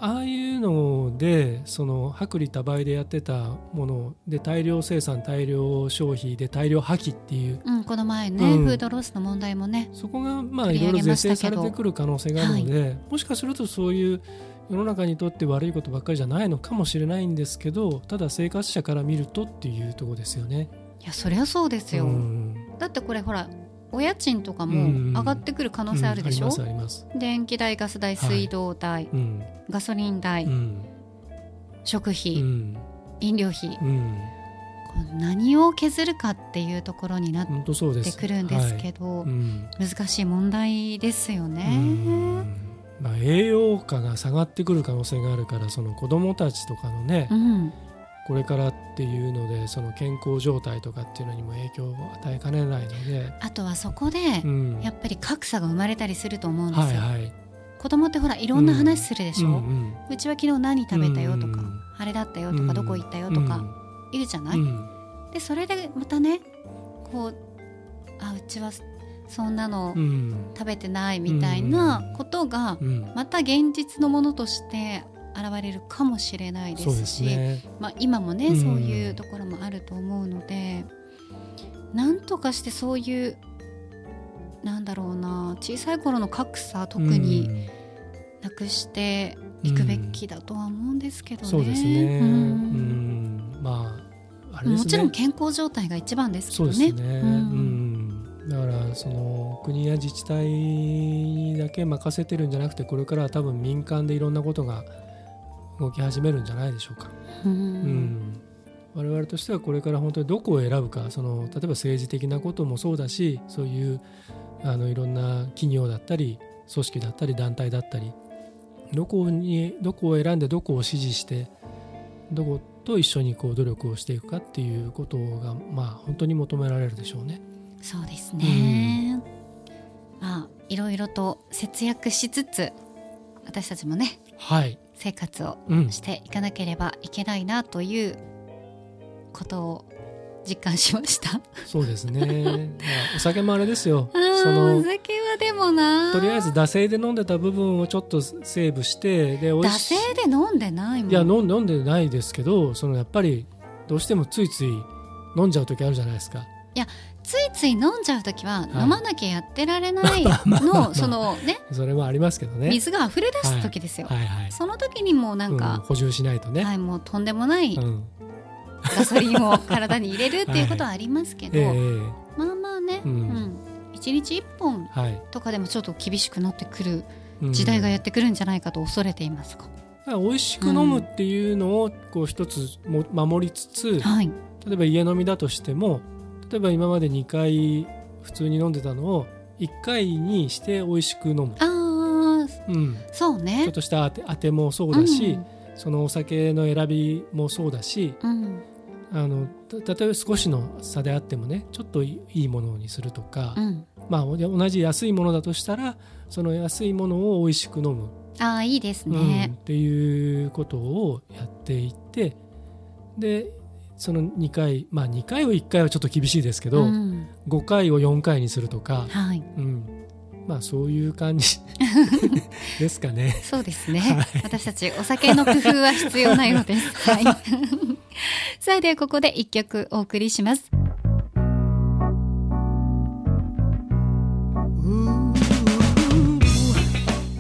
[SPEAKER 2] ああいうのでその薄利多売でやってたもので大量生産大量消費で大量破棄っていう、
[SPEAKER 1] うん、この前ね、うん、フードロスの問題もね
[SPEAKER 2] そこがまあいろいろ是正されてくる可能性があるので、はい、もしかするとそういう世の中にとって悪いことばっかりじゃないのかもしれないんですけどただ生活者から見るとっていうところですよね。
[SPEAKER 1] いやそりゃそうですよ、うん、だってこれほらお家賃とかも上がってくる可能性あるでしょ、うんうん、電気代ガス代水道代、はい、ガソリン代、食費、飲料費、何を削るかっていうところになってくるんですけど、はい、難しい問題ですよね。
[SPEAKER 2] まあ、栄養価が下がってくる可能性があるからその子どもたちとかのね、うん、これからっていうのでその健康状態とかっていうのにも影響を与えかねないので。
[SPEAKER 1] あとはそこで、やっぱり格差が生まれたりすると思うんですよ。はいはい、子供ってほらいろんな話するでしょ、うんうんうちは昨日何食べたよとか、うんうん、あれだったよとか、どこ行ったよとか言うじゃない、うん、でそれでまたねこうあうちはそんなの食べてないみたいなことがまた現実のものとして現れるかもしれないですし、ね、まあ、今もね、そういうところもあると思うのでなんとかしてそういう
[SPEAKER 3] なんだろうな小さい頃の格差特になくしていくべきだとは思うんですけどね。
[SPEAKER 2] そうですね、うん。まああね。
[SPEAKER 3] もちろん健康状態が一番ですけどね。
[SPEAKER 2] そうですね、
[SPEAKER 3] う
[SPEAKER 2] うんん。だからその国や自治体にだけ任せてるんじゃなくてこれからは多分民間でいろんなことが動き始めるんじゃないでしょうか。
[SPEAKER 3] うん
[SPEAKER 2] うん我々としてはこれから本当にどこを選ぶかその例えば政治的なこともそうだしそういうあのいろんな企業だったり組織だったり団体だったりどこにどこを選んでどこを支持してどこと一緒にこう努力をしていくかっていうことがまあ本当に求められるでしょうね。
[SPEAKER 3] そうですね。まあいろいろと節約しつつ私たちもね
[SPEAKER 2] はい、
[SPEAKER 3] 生活を
[SPEAKER 2] うん、
[SPEAKER 3] していかなければいけないなということを実感しました。
[SPEAKER 2] そうですね。(laughs) まあお酒もあれですよ。そ
[SPEAKER 3] あーお
[SPEAKER 2] の
[SPEAKER 3] 酒はでもな
[SPEAKER 2] とりあえず惰性で飲んでた部分をちょっとセーブしてで美
[SPEAKER 3] 惰性で飲んでないもん
[SPEAKER 2] いや飲んでないですけどそのやっぱりどうしてもついつい飲んじゃう時あるじゃないですか
[SPEAKER 3] ついつい飲んじゃう時は
[SPEAKER 2] はい。
[SPEAKER 3] 飲まなきゃやってられないの (laughs) そのね。
[SPEAKER 2] それもありますけどね。
[SPEAKER 3] 水が溢れ出す時ですよ、
[SPEAKER 2] はいはい。
[SPEAKER 3] その時にもうなん
[SPEAKER 2] うん
[SPEAKER 3] か、
[SPEAKER 2] 補充しないとね、
[SPEAKER 3] はいもうとんでもない
[SPEAKER 2] うん。
[SPEAKER 3] ガソリンを (laughs) 体に入れるっていうことはありますけど、
[SPEAKER 2] ええ
[SPEAKER 3] まあまあね、
[SPEAKER 2] う
[SPEAKER 3] うん。ん1日1本
[SPEAKER 2] はい、
[SPEAKER 3] とかでもちょっと厳しくなってくる
[SPEAKER 2] うん。
[SPEAKER 3] 時代がやってくるんじゃないかと恐れています
[SPEAKER 2] か。ら美味しく飲むっていうのをこう一つも守りつつ
[SPEAKER 3] はい。
[SPEAKER 2] 例えば家飲みだとしても例えば今まで2回普通に飲んでたのを1回にして美味しく飲む、
[SPEAKER 3] あー。
[SPEAKER 2] うん、ちょ
[SPEAKER 3] そうね。
[SPEAKER 2] っとしたあてもそうだし、そのお酒の選びもそうだし
[SPEAKER 3] うん。うん
[SPEAKER 2] あのた例えば少しの差であってもねちょっといいものにするとか、
[SPEAKER 3] うん。
[SPEAKER 2] まあ、お同じ安いものだとしたらその安いものを美味しく飲む、
[SPEAKER 3] ああいいです
[SPEAKER 2] うん、っ
[SPEAKER 3] ね、
[SPEAKER 2] ていうことをやっていってでその2回まあ2回を1回はちょっと厳しいですけど、
[SPEAKER 3] うん
[SPEAKER 2] 5回を4回にするとか、
[SPEAKER 3] はい
[SPEAKER 2] うん、まあそういう感じ (laughs) ですかね。
[SPEAKER 3] そうですね、
[SPEAKER 2] はい
[SPEAKER 3] 私たちお酒の工夫は必要なようです。(laughs) はい。(laughs) さあではここで一曲お送りします。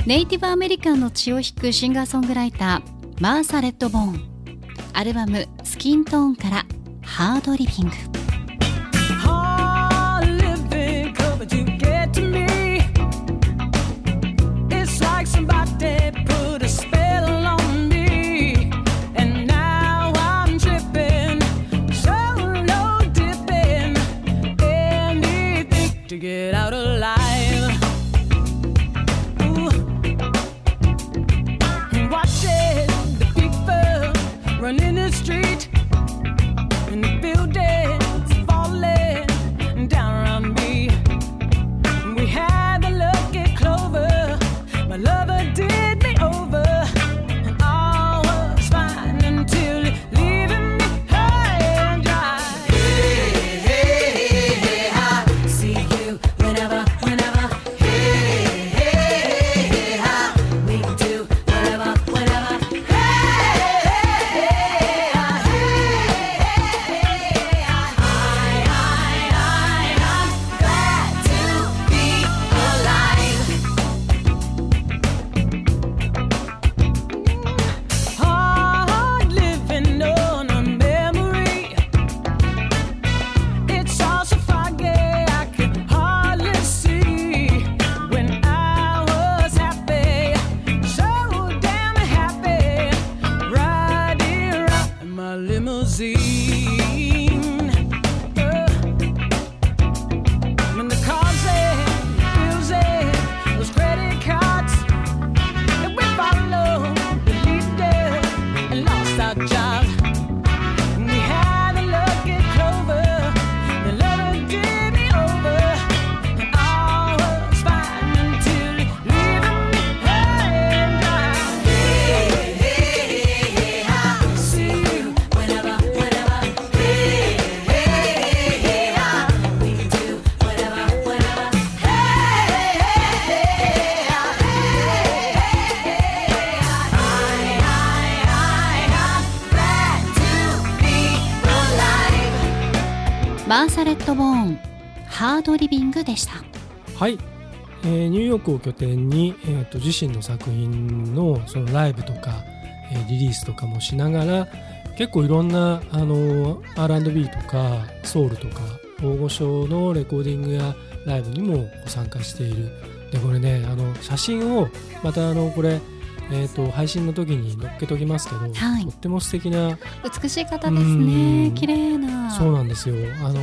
[SPEAKER 3] ネイティブアメリカンの血を引くシンガーソングライターマーサ・レッドボーンアルバム「スキントーン」から「ハードリビング」ードリビングでした。
[SPEAKER 2] はい、えーニューヨークを拠点に、えー、と自身の作品のそのライブとか、えーリリースとかもしながら結構いろんなあの R&B とかソウルとか大御所のレコーディングやライブにもご参加している。でこれねあの写真をまたあのこれ、えー、と配信の時に載っけときますけど、
[SPEAKER 1] はい。
[SPEAKER 2] とっても素敵な
[SPEAKER 1] 美しい方です
[SPEAKER 2] うん。
[SPEAKER 1] ね綺麗な。
[SPEAKER 2] そうなんですよ。あの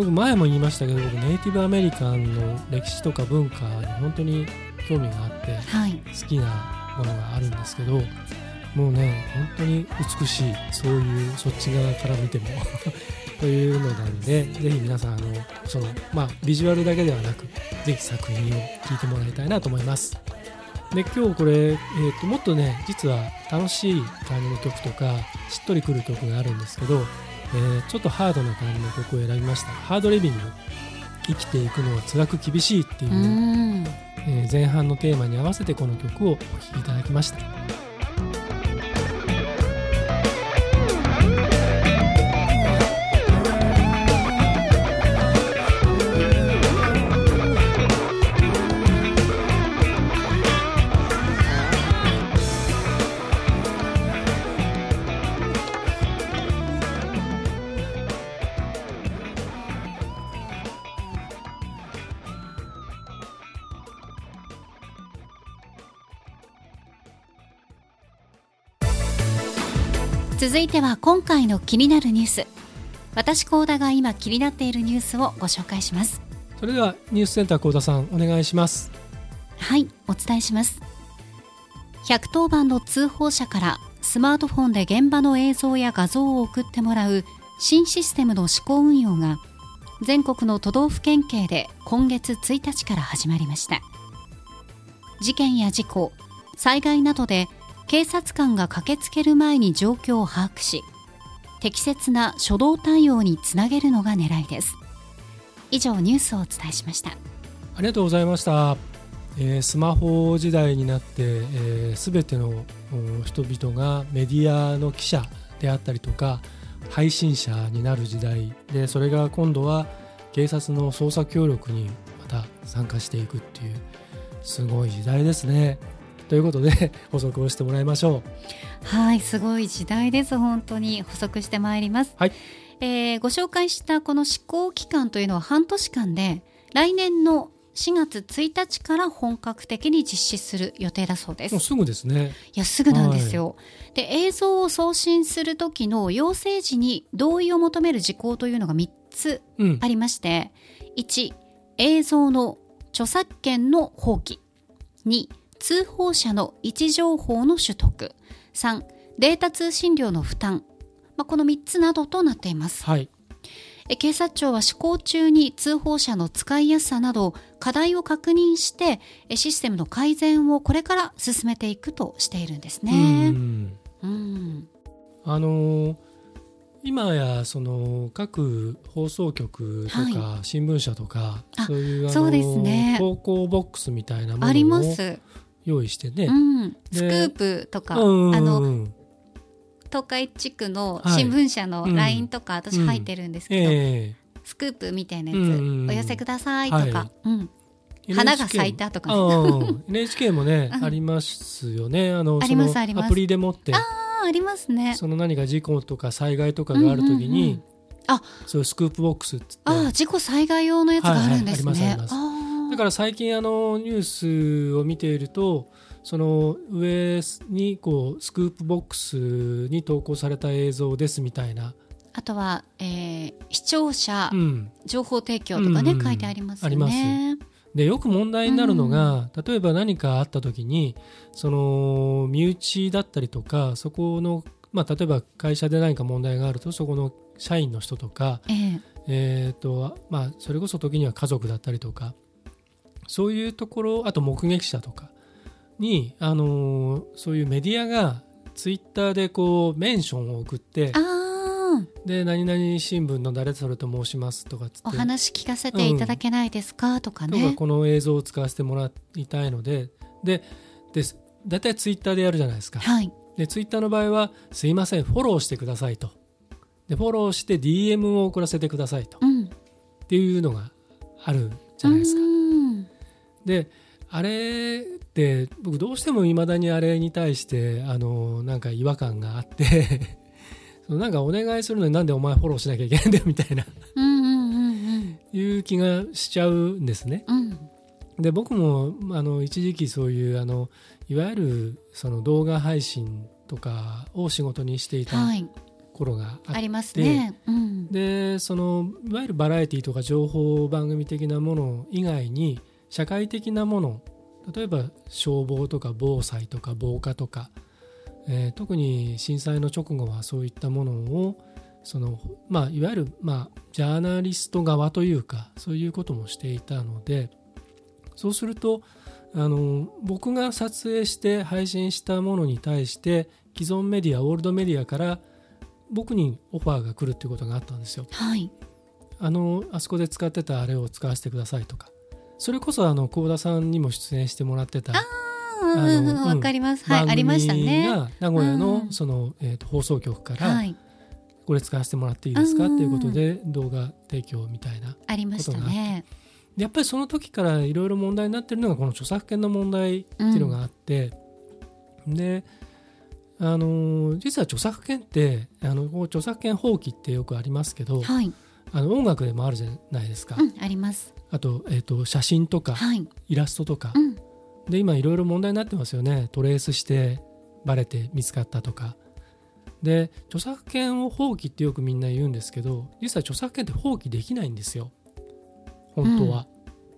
[SPEAKER 2] 僕前も言いましたけど僕ネイティブアメリカンの歴史とか文化に本当に興味があって
[SPEAKER 1] はい。
[SPEAKER 2] 好きなものがあるんですけどもうね本当に美しいそういうそっち側から見ても (laughs) というのなんでぜひ皆さんあのそのまあビジュアルだけではなくぜひ作品を聴いてもらいたいなと思います。で今日これ、えー、ともっとね実は楽しい感じの曲とかしっとりくる曲があるんですけど、えーちょっとハードな感じの曲を選びました。ハードリビング生きていくのは辛く厳しいっていうう、
[SPEAKER 1] ん。
[SPEAKER 2] えー前半のテーマに合わせてこの曲をお聴きいただきました
[SPEAKER 1] いては今回の気になるニュース。私高田が今気になっているニュースをご紹介します。
[SPEAKER 2] それではニュースセンター幸田さんお願いします。
[SPEAKER 1] はいお伝えします。110番の通報者からスマートフォンで現場の映像や画像を送ってもらう新システムの試行運用が全国の都道府県警で今月1日から始まりました。事件や事故災害などで警察官が駆けつける前に状況を把握し適切な初動対応につなげるのが狙いです。以上ニュースをお伝えしました。
[SPEAKER 2] ありがとうございました、えースマホ時代になって、えー、てのお人々がメディアの記者であったりとか配信者になる時代でそれが今度は警察の捜査協力にまた参加していくっていうすごい時代ですね。ということで (laughs) 補足をしてもらいましょう
[SPEAKER 1] はい、すごい時代です。本当に補足してまいります。
[SPEAKER 2] はい
[SPEAKER 1] えーご紹介したこの施行期間というのは半年間で、来年の4月1日から本格的に実施する予定だそうです。い
[SPEAKER 2] もうすぐですね
[SPEAKER 1] や、すぐなんですよ。で、映像を送信する時の要請時に同意を求める事項というのが3つ
[SPEAKER 2] うん
[SPEAKER 1] ありまして、1、映像の著作権の放棄。2、通報者の位置情報の取得。3、データ通信料の負担。まあ、この3つなどとなっています。
[SPEAKER 2] はい
[SPEAKER 1] え警察庁は施行中に通報者の使いやすさなど課題を確認してえシステムの改善をこれから進めていくとしているんです
[SPEAKER 2] う
[SPEAKER 1] ね。
[SPEAKER 2] ん
[SPEAKER 1] うん
[SPEAKER 2] あのー今やその各放送局とか
[SPEAKER 1] は
[SPEAKER 2] 新聞社とか、
[SPEAKER 1] あ
[SPEAKER 2] そういうあのー
[SPEAKER 1] そうですね
[SPEAKER 2] 投稿ボックスみたいなも
[SPEAKER 1] あります。
[SPEAKER 2] 用意してね、
[SPEAKER 1] うん、
[SPEAKER 2] で
[SPEAKER 1] スクープとか、
[SPEAKER 2] うん。
[SPEAKER 1] あの東海地区の
[SPEAKER 2] はい
[SPEAKER 1] 新聞社の
[SPEAKER 2] うん。
[SPEAKER 1] LINE とか、私入ってるんですけど、
[SPEAKER 2] え
[SPEAKER 1] スクープみたいなやつ、
[SPEAKER 2] うん
[SPEAKER 1] お寄せくださいとか、
[SPEAKER 2] はい。
[SPEAKER 1] 花が咲いたとか。(laughs)
[SPEAKER 2] NHK もね、
[SPEAKER 1] うん。
[SPEAKER 2] ありますよね。あの
[SPEAKER 1] ありますあります。
[SPEAKER 2] アプリでもって。
[SPEAKER 1] ああありますね。
[SPEAKER 2] その何か事故とか災害とかがあるときに、
[SPEAKER 1] うんうんうん。あ
[SPEAKER 2] そういうスクープボックスっつって。
[SPEAKER 1] ああ事故災害用のやつがあるんですね、
[SPEAKER 2] はいはいありますあり
[SPEAKER 1] ああ
[SPEAKER 2] だから最近あのニュースを見ているとその上にこうスクープボックスに投稿された映像ですみたいな、
[SPEAKER 1] あとは、えー視聴者
[SPEAKER 2] うん、
[SPEAKER 1] 情報提供とかね、
[SPEAKER 2] うん
[SPEAKER 1] 書いてありますよね。
[SPEAKER 2] でよく問題になるのが、例えば何かあった時にその身内だったりとかそこの、まあ、例えば会社で何か問題があるとそこの社員の人とか、
[SPEAKER 1] ええ。
[SPEAKER 2] えーとまあ、それこそ時には家族だったりとかそういうところあと目撃者とかに、あのーそういうメディアがツイッターでこうメンションを送ってで何々新聞の誰それと申しますとかっつって。
[SPEAKER 1] お話聞かせていただけないですか、とか
[SPEAKER 2] とか
[SPEAKER 1] ね。
[SPEAKER 2] この映像を使わせてもらいたいので。でで大体ツイッターでやるじゃないですか。
[SPEAKER 1] はい。
[SPEAKER 2] でツイッターの場合はすいませんフォローしてくださいと。でフォローして DM を送らせてくださいと。
[SPEAKER 1] うん。
[SPEAKER 2] っていうのがあるじゃないですかであれって僕どうしてもいまだにあれに対してあのなんか違和感があって (laughs) そのなんかお願いするのになんでお前フォローしなきゃいけないんだよみたいな。
[SPEAKER 1] うんうんうん
[SPEAKER 2] いう気がしちゃうんですね。
[SPEAKER 1] うんうん。
[SPEAKER 2] で僕もあの一時期そういうあのいわゆるその動画配信とかを仕事にしていた
[SPEAKER 1] はい。
[SPEAKER 2] 頃があって、
[SPEAKER 1] ありますね。うん。
[SPEAKER 2] でそのいわゆるバラエティとか情報番組的なもの以外に社会的なもの例えば消防とか防災とか防火とか、えー特に震災の直後はそういったものをその、まあ、いわゆる、まあ、ジャーナリスト側というかそういうこともしていたのでそうするとあの僕が撮影して配信したものに対して既存メディアオールドメディアから僕にオファーが来るっていうことがあったんですよ。
[SPEAKER 1] はい。
[SPEAKER 2] あのあそこで使ってたあれを使わせてくださいとかそれこそあの幸田さんにも出演してもらってた
[SPEAKER 1] うんうかります。はい、
[SPEAKER 2] 番
[SPEAKER 1] ありました
[SPEAKER 2] 組
[SPEAKER 1] ね。
[SPEAKER 2] が名古屋
[SPEAKER 1] うん
[SPEAKER 2] のその、えーと放送局から、
[SPEAKER 1] はい。
[SPEAKER 2] これ使わせてもらっていいですか？
[SPEAKER 1] うん
[SPEAKER 2] っていうことで動画提供みたいな
[SPEAKER 1] ありましたね。
[SPEAKER 2] でやっぱりその時からいろいろ問題になってるのがこの著作権の問題っていうのがあって、であの実は著作権ってあの著作権放棄ってよくありますけど
[SPEAKER 1] はい。
[SPEAKER 2] あの音楽でもあるじゃないですか、
[SPEAKER 1] うん、あります。
[SPEAKER 2] あと,、えー、と写真とか
[SPEAKER 1] はい。
[SPEAKER 2] イラストとか、
[SPEAKER 1] うん。
[SPEAKER 2] で今いろいろ問題になってますよねトレースしてバレて見つかったとかで著作権を放棄ってよくみんな言うんですけど実は著作権って放棄できないんですよ本当は、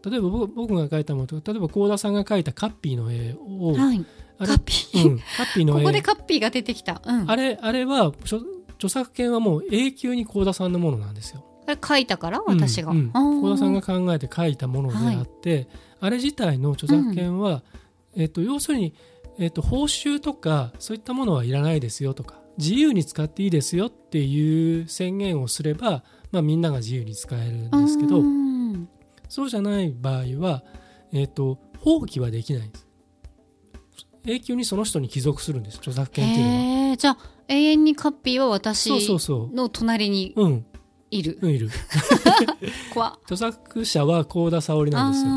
[SPEAKER 2] 例えば僕僕が描いたものとか例えば幸田さんが描いたカッピーの絵を、
[SPEAKER 1] はい。カッピー。
[SPEAKER 2] うん、カッピーの絵
[SPEAKER 1] ここでカッピーが出てきた。うん。
[SPEAKER 2] あれあれは著著作権はもう永久に幸田さんのものなんですよ
[SPEAKER 1] あれ書いたから私が。
[SPEAKER 2] うん。うん田さんが考えて書いたものであって、あれ自体の著作権は、えっと要するに、えっと報酬とかそういったものはいらないですよとか自由に使っていいですよっていう宣言をすれば、まあ、みんなが自由に使えるんですけど、
[SPEAKER 1] うん
[SPEAKER 2] そうじゃない場合は、えっと放棄はできないんです。永久にその人に帰属するんです著作権っていうのは。
[SPEAKER 1] じゃあ永遠にカッピーは私の隣に
[SPEAKER 2] うん、
[SPEAKER 1] いる。
[SPEAKER 2] うん、いる (laughs)
[SPEAKER 1] 怖
[SPEAKER 2] 著作者は幸田沙織なんですよ。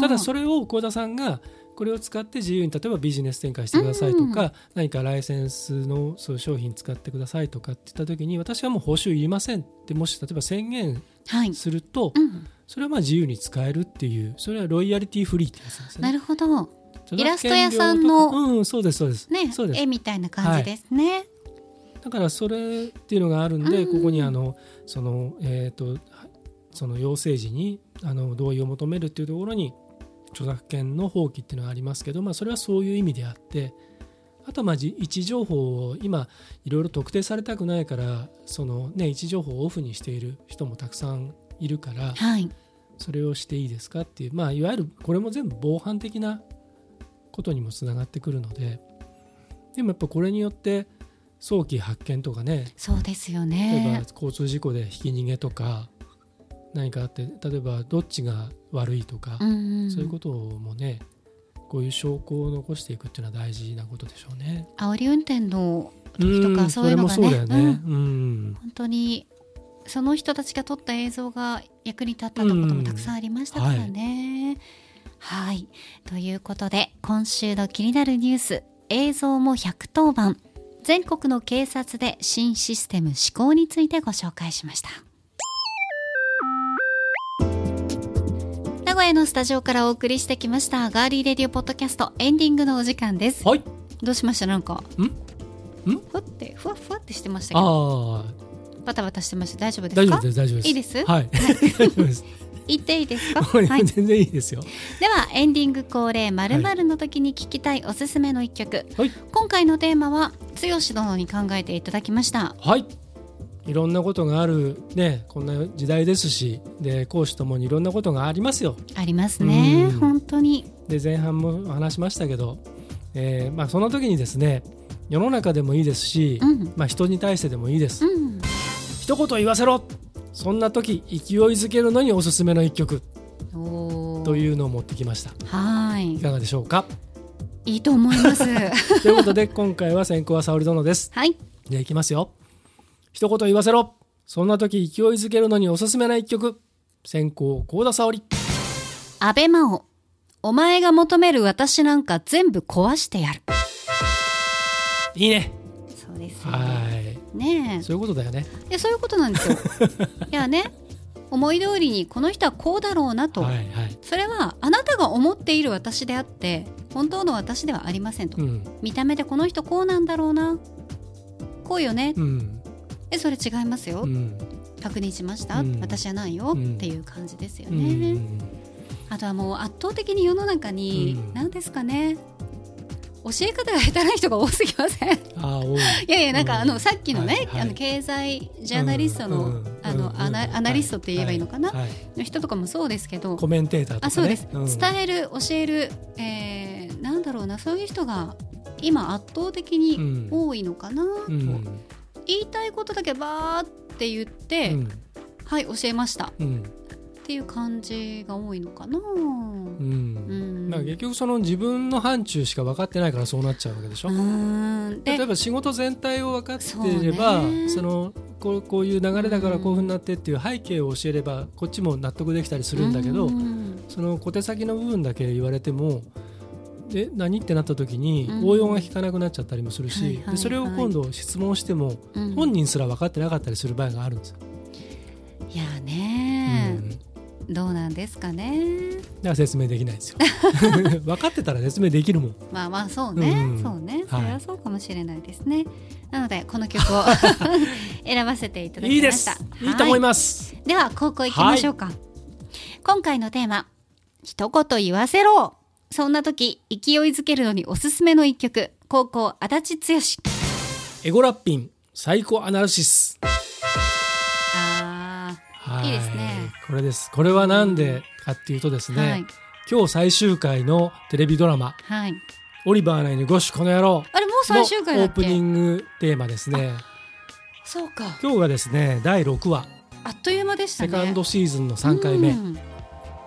[SPEAKER 2] ただそれを幸田さんがこれを使って自由に例えばビジネス展開してくださいとか、
[SPEAKER 1] うん
[SPEAKER 2] 何かライセンスのそう商品使ってくださいとかって言った時に私はもう報酬いりませんってもし例えば宣言
[SPEAKER 1] はい。
[SPEAKER 2] すると、
[SPEAKER 1] うん。
[SPEAKER 2] それはまあ自由に使えるっていうそれはロイヤリティフリーってやつですね。
[SPEAKER 1] なるほど。イラスト屋さんの
[SPEAKER 2] うんそうですそうです、
[SPEAKER 1] ね
[SPEAKER 2] そうです
[SPEAKER 1] 絵みたいな感じですね。
[SPEAKER 2] だからそれっていうのがあるんで、
[SPEAKER 1] うん
[SPEAKER 2] ここにあのそのえっ、とその要請時にあの同意を求めるっていうところに著作権の放棄っていうのはありますけど、まあ、それはそういう意味であってあとはまあじ位置情報を今いろいろ特定されたくないからその、ね、位置情報をオフにしている人もたくさんいるから
[SPEAKER 1] はい。
[SPEAKER 2] それをしていいですかっていう、まあ、いわゆるこれも全部防犯的なことにもつながってくるのででもやっぱこれによって早期発見とかね。
[SPEAKER 1] そうですよ
[SPEAKER 2] 例え
[SPEAKER 1] ね
[SPEAKER 2] ば。交通事故でひき逃げとか何かあって例えばどっちが悪いとか、
[SPEAKER 1] うんうん。
[SPEAKER 2] そういうこともねこういう証拠を残していくっていうのは大事なことでしょうね。
[SPEAKER 1] 煽り運転の時とか
[SPEAKER 2] ん
[SPEAKER 1] そういうのがね。
[SPEAKER 2] ね。
[SPEAKER 1] うん。
[SPEAKER 2] うん。
[SPEAKER 1] 本当にその人たちが撮った映像が役に立ったとこともたくさんありましたからね。はい、ということで今週の気になるニュース映像も110番全国の警察で新システム施行についてご紹介しました。名古屋のスタジオからお送りしてきましたガーリーレディオポッドキャストエンディングのお時間です。
[SPEAKER 2] はい。
[SPEAKER 1] どうしました？なんか
[SPEAKER 2] ん？ん？
[SPEAKER 1] ふわってふわふわってしてましたけど
[SPEAKER 2] ああ
[SPEAKER 1] バタバタしてました大丈夫ですか？
[SPEAKER 2] 大丈夫です大丈夫です。
[SPEAKER 1] いいです？
[SPEAKER 2] はい。(laughs) 大丈夫です。
[SPEAKER 1] 言っていいですか？
[SPEAKER 2] 全然いいですよ。
[SPEAKER 1] ではエンディング恒例まるの時に聞きたいおすすめの一曲、
[SPEAKER 2] はい。
[SPEAKER 1] 今回のテーマは剛殿に考えていただきました。
[SPEAKER 2] はい。いろんなことがあるねこんな時代ですしで講師ともにいろんなことがありますよ。
[SPEAKER 1] ありますね。
[SPEAKER 2] うん。
[SPEAKER 1] 本当に。
[SPEAKER 2] で前半も話しましたけど、えーまあ、その時にですね世の中でもいいですし、
[SPEAKER 1] うん。
[SPEAKER 2] まあ、人に対してでもいいです、
[SPEAKER 1] うん。
[SPEAKER 2] 一言言わせろそんな時勢いづけるのにおすすめの一曲というのを持ってきました。
[SPEAKER 1] はい。
[SPEAKER 2] いかがでしょうか？
[SPEAKER 1] いいと思います。(laughs)
[SPEAKER 2] ということで今回は先行は沙織殿です。
[SPEAKER 1] はい。
[SPEAKER 2] じゃあいきますよ。一言言わせろ。そんな時勢いづけるのにおすすめな一曲。先行幸田沙織。
[SPEAKER 1] 安倍真央お前が求める私なんか全部壊してやる。
[SPEAKER 2] いいね。
[SPEAKER 1] そうですよ。
[SPEAKER 2] はい
[SPEAKER 1] ね
[SPEAKER 2] そういうことだよね
[SPEAKER 1] え。いや、そういうことなんですよ。(laughs) いやね、思い通りにこの人はこうだろうなと。
[SPEAKER 2] はいはい
[SPEAKER 1] それはあなたが思っている私であって、本当の私ではありませんと。
[SPEAKER 2] うん
[SPEAKER 1] 見た目でこの人こうなんだろうな。こうよね。
[SPEAKER 2] うん
[SPEAKER 1] え、それ違いますよ。
[SPEAKER 2] うん
[SPEAKER 1] 確認しました、
[SPEAKER 2] うん
[SPEAKER 1] 私じゃないよ、
[SPEAKER 2] うん
[SPEAKER 1] っていう感じですよ
[SPEAKER 2] う
[SPEAKER 1] ね。
[SPEAKER 2] ん
[SPEAKER 1] あとはもう圧倒的に世の中に、
[SPEAKER 2] うん
[SPEAKER 1] 何ですかね。教え方が下手な人が多すぎません？い (laughs)
[SPEAKER 2] ああ多い。
[SPEAKER 1] やいやなんか、
[SPEAKER 2] うん
[SPEAKER 1] あのさっきのね、あの経済ジャーナリストの,、
[SPEAKER 2] うん
[SPEAKER 1] あの
[SPEAKER 2] うん
[SPEAKER 1] アナアナリストって言えばいいのかな、の人とかもそうですけど。
[SPEAKER 2] コメンテーターと
[SPEAKER 1] あそうです、
[SPEAKER 2] ん。
[SPEAKER 1] 伝える教える、えー、なんだろうなそういう人が今圧倒的に多いのかな、と
[SPEAKER 2] うん。
[SPEAKER 1] 言いたいことだけバーって言って、
[SPEAKER 2] うん。
[SPEAKER 1] はい教えました。
[SPEAKER 2] うん
[SPEAKER 1] っていう感じが多いのかな。
[SPEAKER 2] う
[SPEAKER 1] うん。ん。
[SPEAKER 2] なんか結局その自分の範疇しか分かってないからそうなっちゃうわけでしょ？
[SPEAKER 1] うーん。で
[SPEAKER 2] 例えば仕事全体を分かっていれば
[SPEAKER 1] そ
[SPEAKER 2] そのこうこういう流れだからこういうふうになってっていう背景を教えればこっちも納得できたりするんだけど
[SPEAKER 1] うん。
[SPEAKER 2] その小手先の部分だけ言われてもで何ってなった時に
[SPEAKER 1] うん。
[SPEAKER 2] 応用が効かなくなっちゃったりもするしでそれを今度質問しても
[SPEAKER 1] うん。
[SPEAKER 2] 本人すら分かってなかったりする場合があるんですよ。
[SPEAKER 1] いや
[SPEAKER 2] う
[SPEAKER 1] ね、
[SPEAKER 2] んだか
[SPEAKER 1] どうなんですかね。
[SPEAKER 2] ら説明できないんですよ。(laughs) 分かってたら説明できるもん。
[SPEAKER 1] まあまあそうね、
[SPEAKER 2] うん
[SPEAKER 1] そうね、そ
[SPEAKER 2] はい
[SPEAKER 1] れはそうかもしれないですね。なのでこの曲を (laughs) 選ばせていただきました。
[SPEAKER 2] す。いいと思い
[SPEAKER 1] ま
[SPEAKER 2] ます。
[SPEAKER 1] す。では高校行きましょうか。今回のテーマ一言言わせろ。そんな時勢いづけるのにおすすめの一曲高校足立剛。
[SPEAKER 2] エゴラッピンサイコアナリシス。い
[SPEAKER 1] いですね。
[SPEAKER 2] これです。これはなんでかっていうとですね、
[SPEAKER 1] はい
[SPEAKER 2] 今日最終回のテレビドラマ
[SPEAKER 1] あはい。
[SPEAKER 2] 「オリバーな犬ゴシュこの野郎」
[SPEAKER 1] あれもう最終回
[SPEAKER 2] オープニ
[SPEAKER 1] け？
[SPEAKER 2] ングテーマですね。
[SPEAKER 1] そうか。
[SPEAKER 2] 今日がですね第6話
[SPEAKER 1] あっという間でしたね。
[SPEAKER 2] セカンドシーズンの3回目、
[SPEAKER 1] うん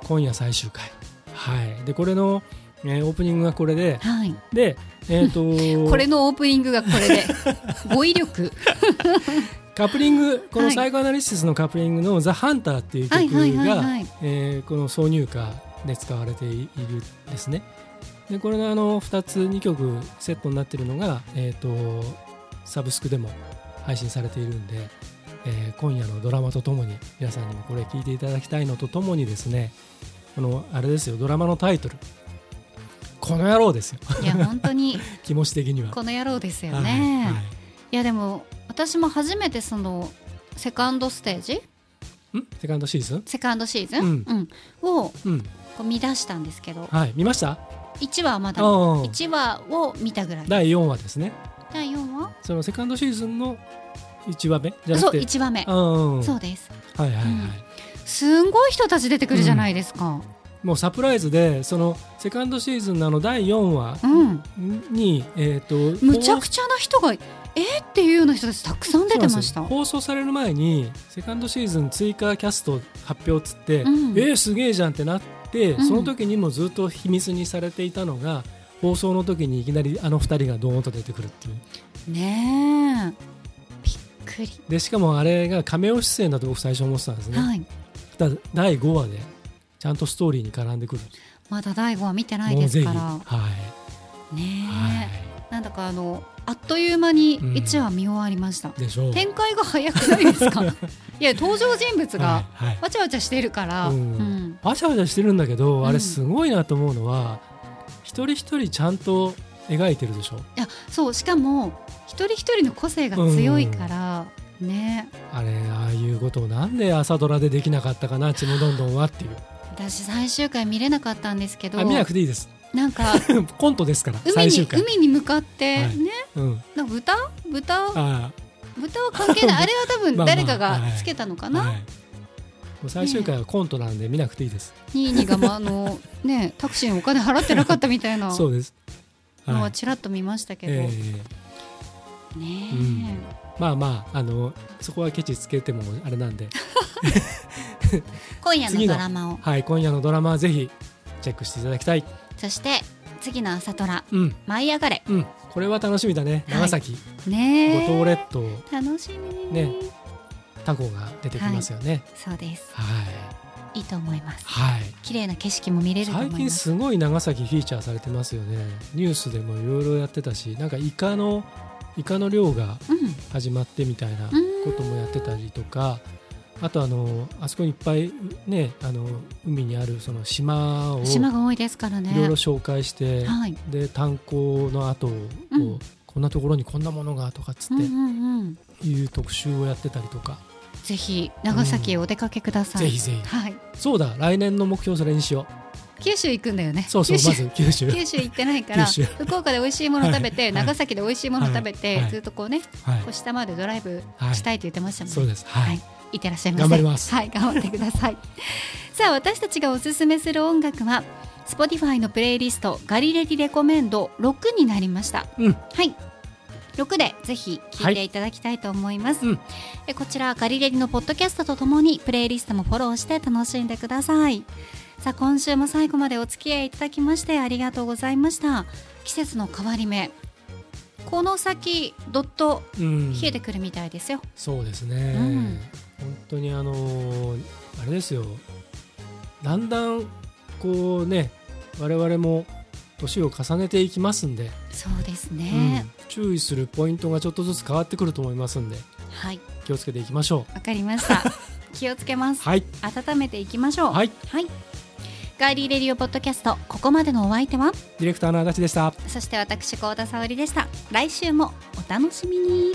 [SPEAKER 2] 今夜最終回。はい。でこれの、えーオープニングがこれで
[SPEAKER 1] はい。
[SPEAKER 2] でえっ、と (laughs)
[SPEAKER 1] これのオープニングがこれで (laughs) 語彙力。
[SPEAKER 2] カップリングこ
[SPEAKER 1] はい
[SPEAKER 2] のサイコアナリシスのカップリングの「ザ・ハンター」っていう曲がこの挿入歌で使われているんですね。でこれのあの2つ2曲セットになっているのが、えー、とサブスクでも配信されているんで、えー今夜のドラマとともに皆さんにもこれ聴いていただきたいのとともにですねこのあれですよドラマのタイトル「この野郎」ですよ
[SPEAKER 1] いや本当に (laughs)
[SPEAKER 2] 気持ち的には。
[SPEAKER 1] この野郎ですよ
[SPEAKER 2] はい
[SPEAKER 1] ね。
[SPEAKER 2] はい
[SPEAKER 1] いやでも私も初めてそのセカンドステージ？
[SPEAKER 2] ん？セカンドシーズン？
[SPEAKER 1] セカンドシーズン、
[SPEAKER 2] うん。
[SPEAKER 1] うん。を
[SPEAKER 2] うん。
[SPEAKER 1] こう見出したんですけど。
[SPEAKER 2] はい。見ました
[SPEAKER 1] ？1話はまだ。
[SPEAKER 2] あー
[SPEAKER 1] 1話を見たぐらい。
[SPEAKER 2] 第4話ですね。
[SPEAKER 1] 第4話？
[SPEAKER 2] そのセカンドシーズンの1話目じゃな
[SPEAKER 1] そう
[SPEAKER 2] くて
[SPEAKER 1] 1話目。
[SPEAKER 2] うん
[SPEAKER 1] そうです。
[SPEAKER 2] はいはいはい、
[SPEAKER 1] うん。すんごい人たち出てくるじゃないですか。
[SPEAKER 2] もうサプライズでそのセカンドシーズンのあの第4話
[SPEAKER 1] うん、
[SPEAKER 2] に、えー、と
[SPEAKER 1] むちゃくちゃな人がえーっていうような人たちたくさん出てました。
[SPEAKER 2] 放送される前にセカンドシーズン追加キャスト発表っつって、
[SPEAKER 1] うん。
[SPEAKER 2] えー、すげえじゃんってなって、
[SPEAKER 1] うん。
[SPEAKER 2] その時にもずっと秘密にされていたのが放送の時にいきなりあの2人がドーンと出てくるっていう。
[SPEAKER 1] ねえ。びっくり、
[SPEAKER 2] でしかもあれがカメオ出演だと僕最初思ってたんですね、
[SPEAKER 1] はい。
[SPEAKER 2] ただ第5話でちゃんとストーリーに絡んでくる。
[SPEAKER 1] まだ第5話見てないですから。
[SPEAKER 2] はい、
[SPEAKER 1] ねえ、
[SPEAKER 2] は
[SPEAKER 1] なんだかあのあっという間に
[SPEAKER 2] うん
[SPEAKER 1] 1話見終わりました、
[SPEAKER 2] い、でしょう。
[SPEAKER 1] 展開が早くないですか？(laughs) いや登場人物がわちゃわちゃしてるから、
[SPEAKER 2] うん。
[SPEAKER 1] うん。
[SPEAKER 2] わちゃわちゃしてるんだけど、
[SPEAKER 1] うん。
[SPEAKER 2] あれすごいなと思うのは一人一人ちゃんと描いてるでしょ？
[SPEAKER 1] いやそうしかも一人一人の個性が強いから、ね。
[SPEAKER 2] あれああいうことをなんで朝ドラでできなかったかなちむどんどんはっていう。
[SPEAKER 1] 私最終回見れなかったんですけど。
[SPEAKER 2] あ見なくていいです
[SPEAKER 1] なんか (laughs)
[SPEAKER 2] コントですから
[SPEAKER 1] 海に
[SPEAKER 2] 最終回。
[SPEAKER 1] 海に向かって
[SPEAKER 2] はい。
[SPEAKER 1] ね、
[SPEAKER 2] うん。
[SPEAKER 1] なんか豚？豚？
[SPEAKER 2] あ
[SPEAKER 1] 豚は関係ない。(laughs) あれは多分
[SPEAKER 2] まあまあ
[SPEAKER 1] 誰かがつけたのかな、
[SPEAKER 2] あはい。もう最終回はコントなんで見なくていいです、
[SPEAKER 1] ニーニーが、まあ、あのねタクシーのお金払ってなかったみたいな (laughs)
[SPEAKER 2] そうです。
[SPEAKER 1] の
[SPEAKER 2] は
[SPEAKER 1] はいちらっと見ましたけど、
[SPEAKER 2] ええ
[SPEAKER 1] ねえ、
[SPEAKER 2] うん。まあまああのそこはケチつけてもあれなんで。
[SPEAKER 1] 今夜のドラマを。
[SPEAKER 2] はい今夜のドラマはぜひチェックしていただきたい
[SPEAKER 1] そして次の朝ドラ
[SPEAKER 2] うん「
[SPEAKER 1] 舞い上がれ。
[SPEAKER 2] うん。これは楽しみだね。
[SPEAKER 1] はい。
[SPEAKER 2] 長崎」
[SPEAKER 1] ねえ。
[SPEAKER 2] 五島列島。
[SPEAKER 1] 楽しみ。
[SPEAKER 2] ね。タコが出てきますよね。
[SPEAKER 1] そうです。
[SPEAKER 2] はい、
[SPEAKER 1] いいと思います。
[SPEAKER 2] はい。
[SPEAKER 1] 綺麗な景色も見れると思い
[SPEAKER 2] 最
[SPEAKER 1] ます。
[SPEAKER 2] 近すごい長崎フィーチャーされてますよね。ニュースでもいろいろやってたしなんかイカのイカの漁が
[SPEAKER 1] うん。
[SPEAKER 2] 始まってみたいな
[SPEAKER 1] うん
[SPEAKER 2] こともやってたりとかあとあのあそこにいっぱいねあの海にあるその島をい
[SPEAKER 1] 島が多いですからね。
[SPEAKER 2] ろいろ紹介して、
[SPEAKER 1] はい。
[SPEAKER 2] で炭鉱の後を、
[SPEAKER 1] うん。
[SPEAKER 2] こんなところにこんなものがとかっつって
[SPEAKER 1] うんうんうん
[SPEAKER 2] いう特集をやってたりとか、
[SPEAKER 1] ぜひ長崎へお出かけください、
[SPEAKER 2] ぜひぜひ。
[SPEAKER 1] はい。
[SPEAKER 2] そうだ来年の目標それにしよ
[SPEAKER 1] 九州行くんだよね。
[SPEAKER 2] うそうそうまず九州。
[SPEAKER 1] 九州行ってないから福岡で美味しいもの食べて、
[SPEAKER 2] はい。
[SPEAKER 1] 長崎で美味しいもの食べて、
[SPEAKER 2] はい。
[SPEAKER 1] ずっとこうね
[SPEAKER 2] はい。
[SPEAKER 1] こう下までドライブしたいと言ってましたもんね、
[SPEAKER 2] そうです。はい、
[SPEAKER 1] はい、いってらっしゃいませ。
[SPEAKER 2] 頑張ります
[SPEAKER 1] はい、頑張ってください。(laughs) さあ、私たちがおすすめする音楽は。Spotify のプレイリストガリレディレコメンド6になりました。
[SPEAKER 2] うん
[SPEAKER 1] はい。6でぜひ聞いていただきたいと思います、
[SPEAKER 2] うん
[SPEAKER 1] えこちらガリレディのポッドキャストとともにプレイリストもフォローして楽しんでくださいさあ今週も最後までお付き合いいただきましてありがとうございました季節の変わり目この先どっと
[SPEAKER 2] うん。
[SPEAKER 1] 冷えてくるみたいですよ、
[SPEAKER 2] そうですね、
[SPEAKER 1] うん。
[SPEAKER 2] 本当にあのーあれですよ。だんだんこうね我々も年を重ねていきますんで、
[SPEAKER 1] そうですね、
[SPEAKER 2] うん。注意するポイントがちょっとずつ変わってくると思いますんで。
[SPEAKER 1] はい。
[SPEAKER 2] 気をつけていきましょ
[SPEAKER 1] わかりました。(laughs) 気をつけます。
[SPEAKER 2] うはい。
[SPEAKER 1] 温めていきましょう。
[SPEAKER 2] はい。
[SPEAKER 1] はい。ガーリーレディオポッドキャスト、ここまでのお相手は、
[SPEAKER 2] ディレクターの足立でした
[SPEAKER 1] そして私、高田沙織でした。来週もお楽しみに。